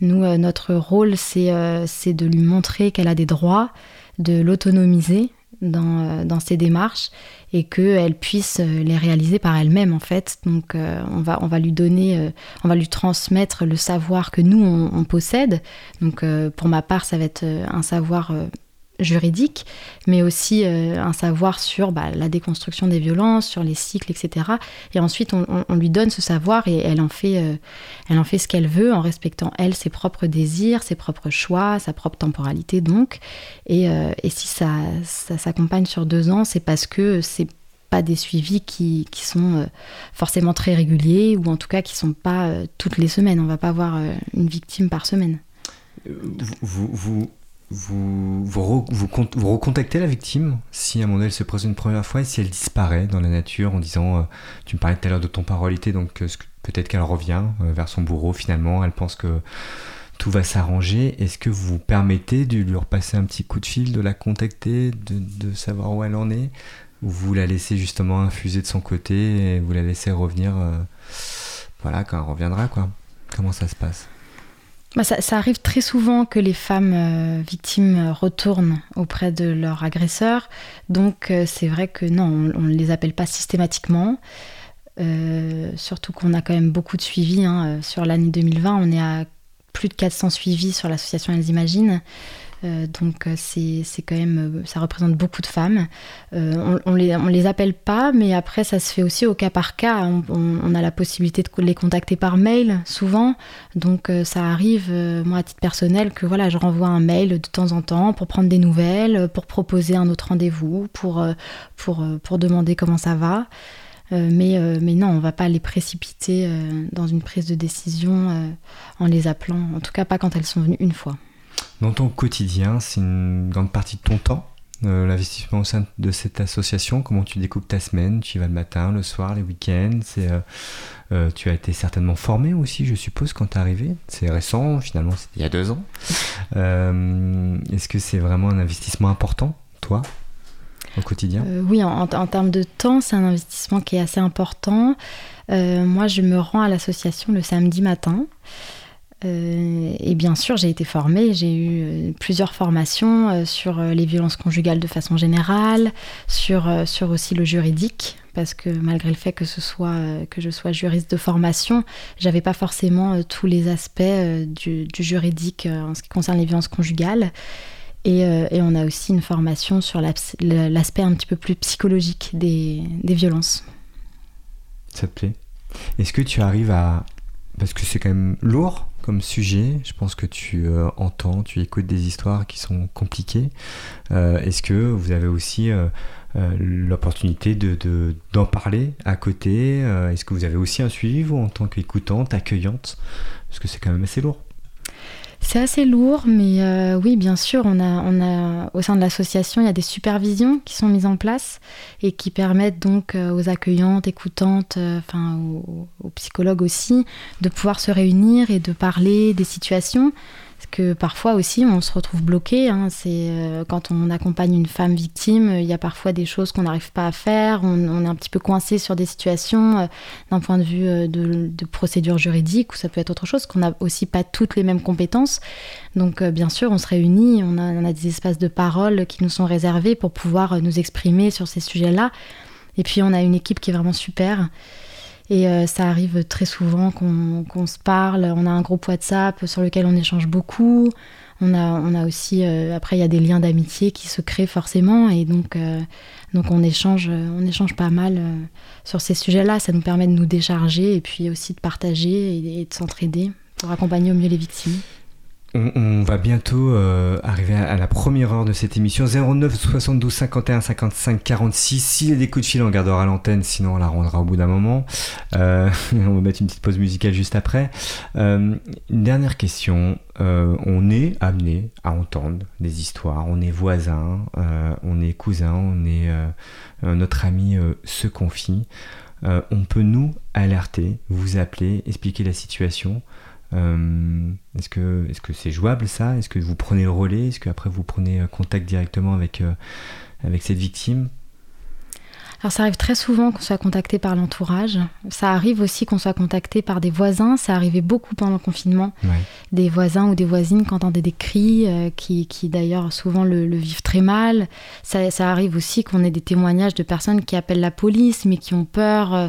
Nous, notre rôle, c'est de lui montrer qu'elle a des droits, de l'autonomiser dans, euh, dans ses démarches et qu'elle puisse euh, les réaliser par elle-même en fait. Donc euh, on, va, on va lui donner, on va lui transmettre le savoir que nous on, on possède. Donc pour ma part, ça va être un savoir juridique, mais aussi euh, un savoir sur bah, la déconstruction des violences, sur les cycles, etc. Et ensuite, on, lui donne ce savoir et elle en fait, euh, elle en fait ce qu'elle veut en respectant, elle, ses propres désirs, ses propres choix, sa propre temporalité, donc. Et, euh, si ça, s'accompagne sur deux ans, c'est parce que c'est pas des suivis qui, sont forcément très réguliers ou en tout cas qui sont pas toutes les semaines. On va pas avoir une victime par semaine. Vous, vous, vous, vous, vous, vous recontactez la victime si à un moment elle se présente une première fois et si elle disparaît dans la nature en disant euh, tu me parlais tout à l'heure de ton parolité donc euh, peut-être qu'elle revient euh, vers son bourreau finalement elle pense que tout va s'arranger. Est-ce que vous vous permettez de lui repasser un petit coup de fil de la contacter de, savoir où elle en est? Ou vous la laissez justement infuser de son côté et vous la laissez revenir voilà quand elle reviendra quoi. Comment ça se passe? Bah, ça, arrive très souvent que les femmes victimes retournent auprès de leur agresseur. Donc c'est vrai que non, on ne les appelle pas systématiquement. surtout qu'on a quand même beaucoup de suivi. Hein. Sur l'année 2020, on est à plus de 400 suivis sur l'association Elles Imaginent. Euh, donc euh, c'est quand même, euh, ça représente beaucoup de femmes. on, on, les, appelle pas, mais après ça se fait aussi au cas par cas. On, a la possibilité de les contacter par mail souvent, donc ça arrive, moi à titre personnel, que voilà, je renvoie un mail de temps en temps pour prendre des nouvelles, pour proposer un autre rendez-vous, pour, pour, pour demander comment ça va. mais, mais, non, on ne va pas les précipiter dans une prise de décision en les appelant, en tout cas pas quand elles sont venues une fois. Dans ton quotidien, c'est une grande partie de ton temps, euh, l'investissement au sein de cette association. Comment tu découpes ta semaine? Tu y vas le matin, le soir, les week-ends? Euh, euh, Tu as été certainement formé aussi, je suppose, quand tu es arrivé. C'est récent, finalement, c'était il y a deux ans. Est-ce que c'est vraiment un investissement important, toi au quotidien? Oui, en, en, termes de temps, c'est un investissement qui est assez important. moi, je me rends à l'association le samedi matin. Euh, et bien sûr, j'ai été formée, j'ai eu euh, plusieurs formations euh, sur les violences conjugales de façon générale, sur, sur aussi le juridique, parce que malgré le fait que, ce soit, que je sois juriste de formation, j'avais pas forcément tous les aspects du, juridique en ce qui concerne les violences conjugales. Et, et on a aussi une formation sur l'aspect un petit peu plus psychologique des, des violences. Ça te plaît? Est-ce que tu arrives à... Parce que c'est quand même lourd comme sujet. Je pense que tu euh, entends, tu écoutes des histoires qui sont compliquées. Euh, est-ce que vous avez aussi euh, l'opportunité de, d'en parler à côté? Est-ce que vous avez aussi un suivi, vous, en tant qu'écoutante, accueillante? Parce que c'est quand même assez lourd. C'est assez lourd, mais euh, oui, bien sûr, on a, on a, au sein de l'association, il y a des supervisions qui sont mises en place et qui permettent donc euh, aux accueillantes, écoutantes, euh, enfin aux, psychologues aussi, de pouvoir se réunir et de parler des situations que parfois aussi on se retrouve bloqué. Hein. C'est euh, quand on accompagne une femme victime, il y a parfois des choses qu'on n'arrive pas à faire. On, est un petit peu coincé sur des situations euh, d'un point de vue euh, de, procédure juridique ou ça peut être autre chose. Qu'on n'a aussi pas toutes les mêmes compétences. Donc bien sûr, on se réunit, on on a des espaces de parole qui nous sont réservés pour pouvoir nous exprimer sur ces sujets-là. Et puis on a une équipe qui est vraiment super. Et euh, ça arrive très souvent qu'on se parle. On a un groupe WhatsApp sur lequel on échange beaucoup. On a, on a aussi, euh, après, il y a des liens d'amitié qui se créent forcément. Et donc, euh, donc on, échange, on échange pas mal sur ces sujets-là. Ça nous permet de nous décharger et puis aussi de partager et de s'entraider pour accompagner au mieux les victimes. On, va bientôt euh, arriver à, la première heure de cette émission. 09 72 51 55 46. S'il y a des coups de fil, on gardera l'antenne, sinon on la rendra au bout d'un moment. Euh, on va mettre une petite pause musicale juste après. Euh, dernière question. on est amené à entendre des histoires. On est voisins, on est cousins, on est notre ami se confie. on peut nous alerter, vous appeler, expliquer la situation. Euh, est-ce que est-ce que c'est jouable ça? Est-ce que vous prenez le relais? Est-ce qu'après vous prenez euh, contact directement avec, euh, avec cette victime? Alors ça arrive très souvent qu'on soit contacté par l'entourage. Ça arrive aussi qu'on soit contacté par des voisins. Ça arrivait beaucoup pendant le confinement. Des voisins ou des voisines qui entendaient des cris, euh, qui, qui d'ailleurs souvent le, vivent très mal. Ça, ça arrive aussi qu'on ait des témoignages de personnes qui appellent la police, mais qui ont peur euh,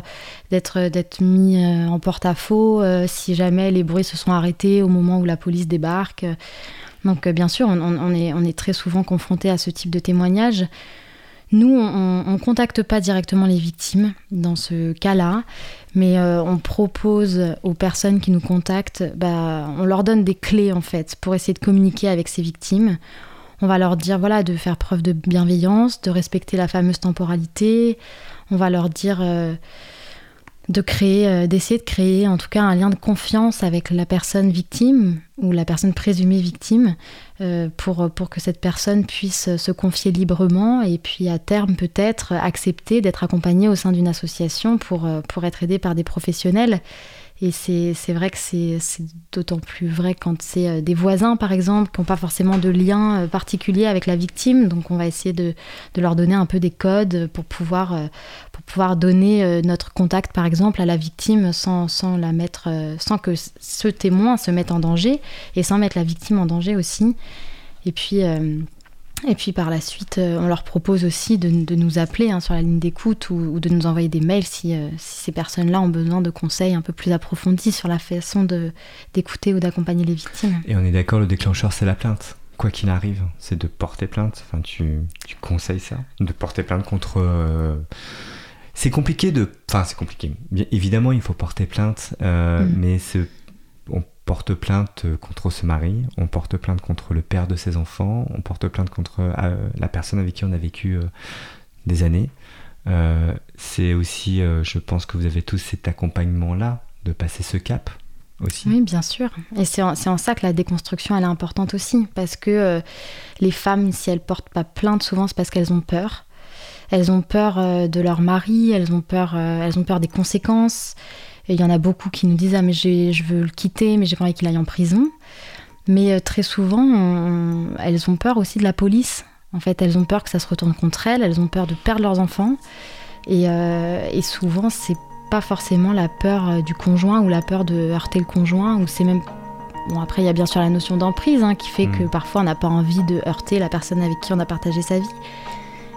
d'être, d'être mis euh, en porte-à-faux si jamais les bruits se sont arrêtés au moment où la police débarque. Donc bien sûr, on, on, est, on est très souvent confronté à ce type de témoignages. Nous, on ne contacte pas directement les victimes dans ce cas-là, mais euh, on propose aux personnes qui nous contactent, bah, on leur donne des clés en fait pour essayer de communiquer avec ces victimes. On va leur dire voilà de faire preuve de bienveillance, de respecter la fameuse temporalité. On va leur dire euh, de créer, euh, d'essayer de créer en tout cas un lien de confiance avec la personne victime ou la personne présumée victime euh, pour, que cette personne puisse se confier librement et puis à terme peut-être accepter d'être accompagnée au sein d'une association pour, euh, pour être aidée par des professionnels. Et c'est vrai que c'est d'autant plus vrai quand c'est euh, des voisins, par exemple, qui n'ont pas forcément de lien euh, particulier avec la victime. Donc on va essayer de, de leur donner un peu des codes pour pouvoir, euh, pour pouvoir donner notre contact, par exemple, à la victime sans, sans, la mettre, sans que ce témoin se mette en danger et sans mettre la victime en danger aussi. Et puis... Et puis par la suite, euh, on leur propose aussi de, nous appeler hein, sur la ligne d'écoute ou, de nous envoyer des mails euh, si, ces personnes-là ont besoin de conseils un peu plus approfondis sur la façon d'écouter ou d'accompagner les victimes. Et on est d'accord, le déclencheur, c'est la plainte. Quoi qu'il arrive, c'est de porter plainte. Enfin, tu, conseilles ça De porter plainte contre... Euh, c'est compliqué de... Enfin, c'est compliqué. Bien, évidemment, il faut porter plainte, mm. mais on porte plainte contre ce mari, on porte plainte contre le père de ses enfants, on porte plainte contre euh, la personne avec qui on a vécu euh, des années. Euh, c'est aussi, je pense que vous avez tous cet accompagnement-là, de passer ce cap aussi. Oui, bien sûr. Et c'est en, ça que la déconstruction, elle est importante aussi, parce que les femmes, si elles portent pas plainte, souvent c'est parce qu'elles ont peur. Elles ont peur de leur mari, elles ont peur, elles ont peur des conséquences. Et il y en a beaucoup qui nous disent Ah, mais je veux le quitter, mais j'ai pas envie qu'il aille en prison. Mais euh, très souvent, elles ont peur aussi de la police. En fait, elles ont peur que ça se retourne contre elles, elles ont peur de perdre leurs enfants. Et, euh, et souvent, c'est pas forcément la peur euh, du conjoint ou la peur de heurter le conjoint, ou c'est même. Bon, après, il y a bien sûr la notion d'emprise hein, qui fait que mm. parfois on n'a pas envie de heurter la personne avec qui on a partagé sa vie.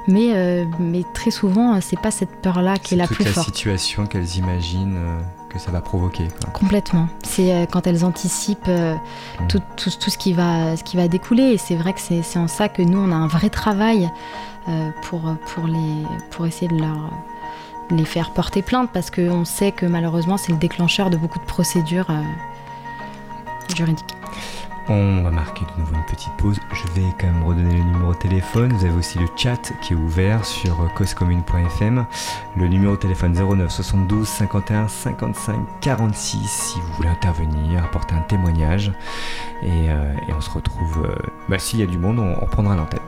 Mais, euh, mais très souvent, c'est pas cette peur-là qui est, la plus forte. C'est la situation qu'elles imaginent euh, que ça va provoquer. Complètement. C'est euh, quand elles anticipent mm. tout, tout, tout, ce, qui va, ce qui va découler. Et c'est vrai que c'est en ça que nous, on a un vrai travail pour, pour, les, pour essayer de leur les faire porter plainte parce qu'on sait que malheureusement c'est le déclencheur de beaucoup de procédures juridiques. On va marquer de nouveau une petite pause. Je vais quand même redonner le numéro de téléphone. Vous avez aussi le chat qui est ouvert sur causecommune.fm. Le numéro de téléphone 09 72 51 55 46 si vous voulez intervenir, apporter un témoignage. Et, euh, on se retrouve, euh, bah, s'il y a du monde, on, reprendra l'antenne.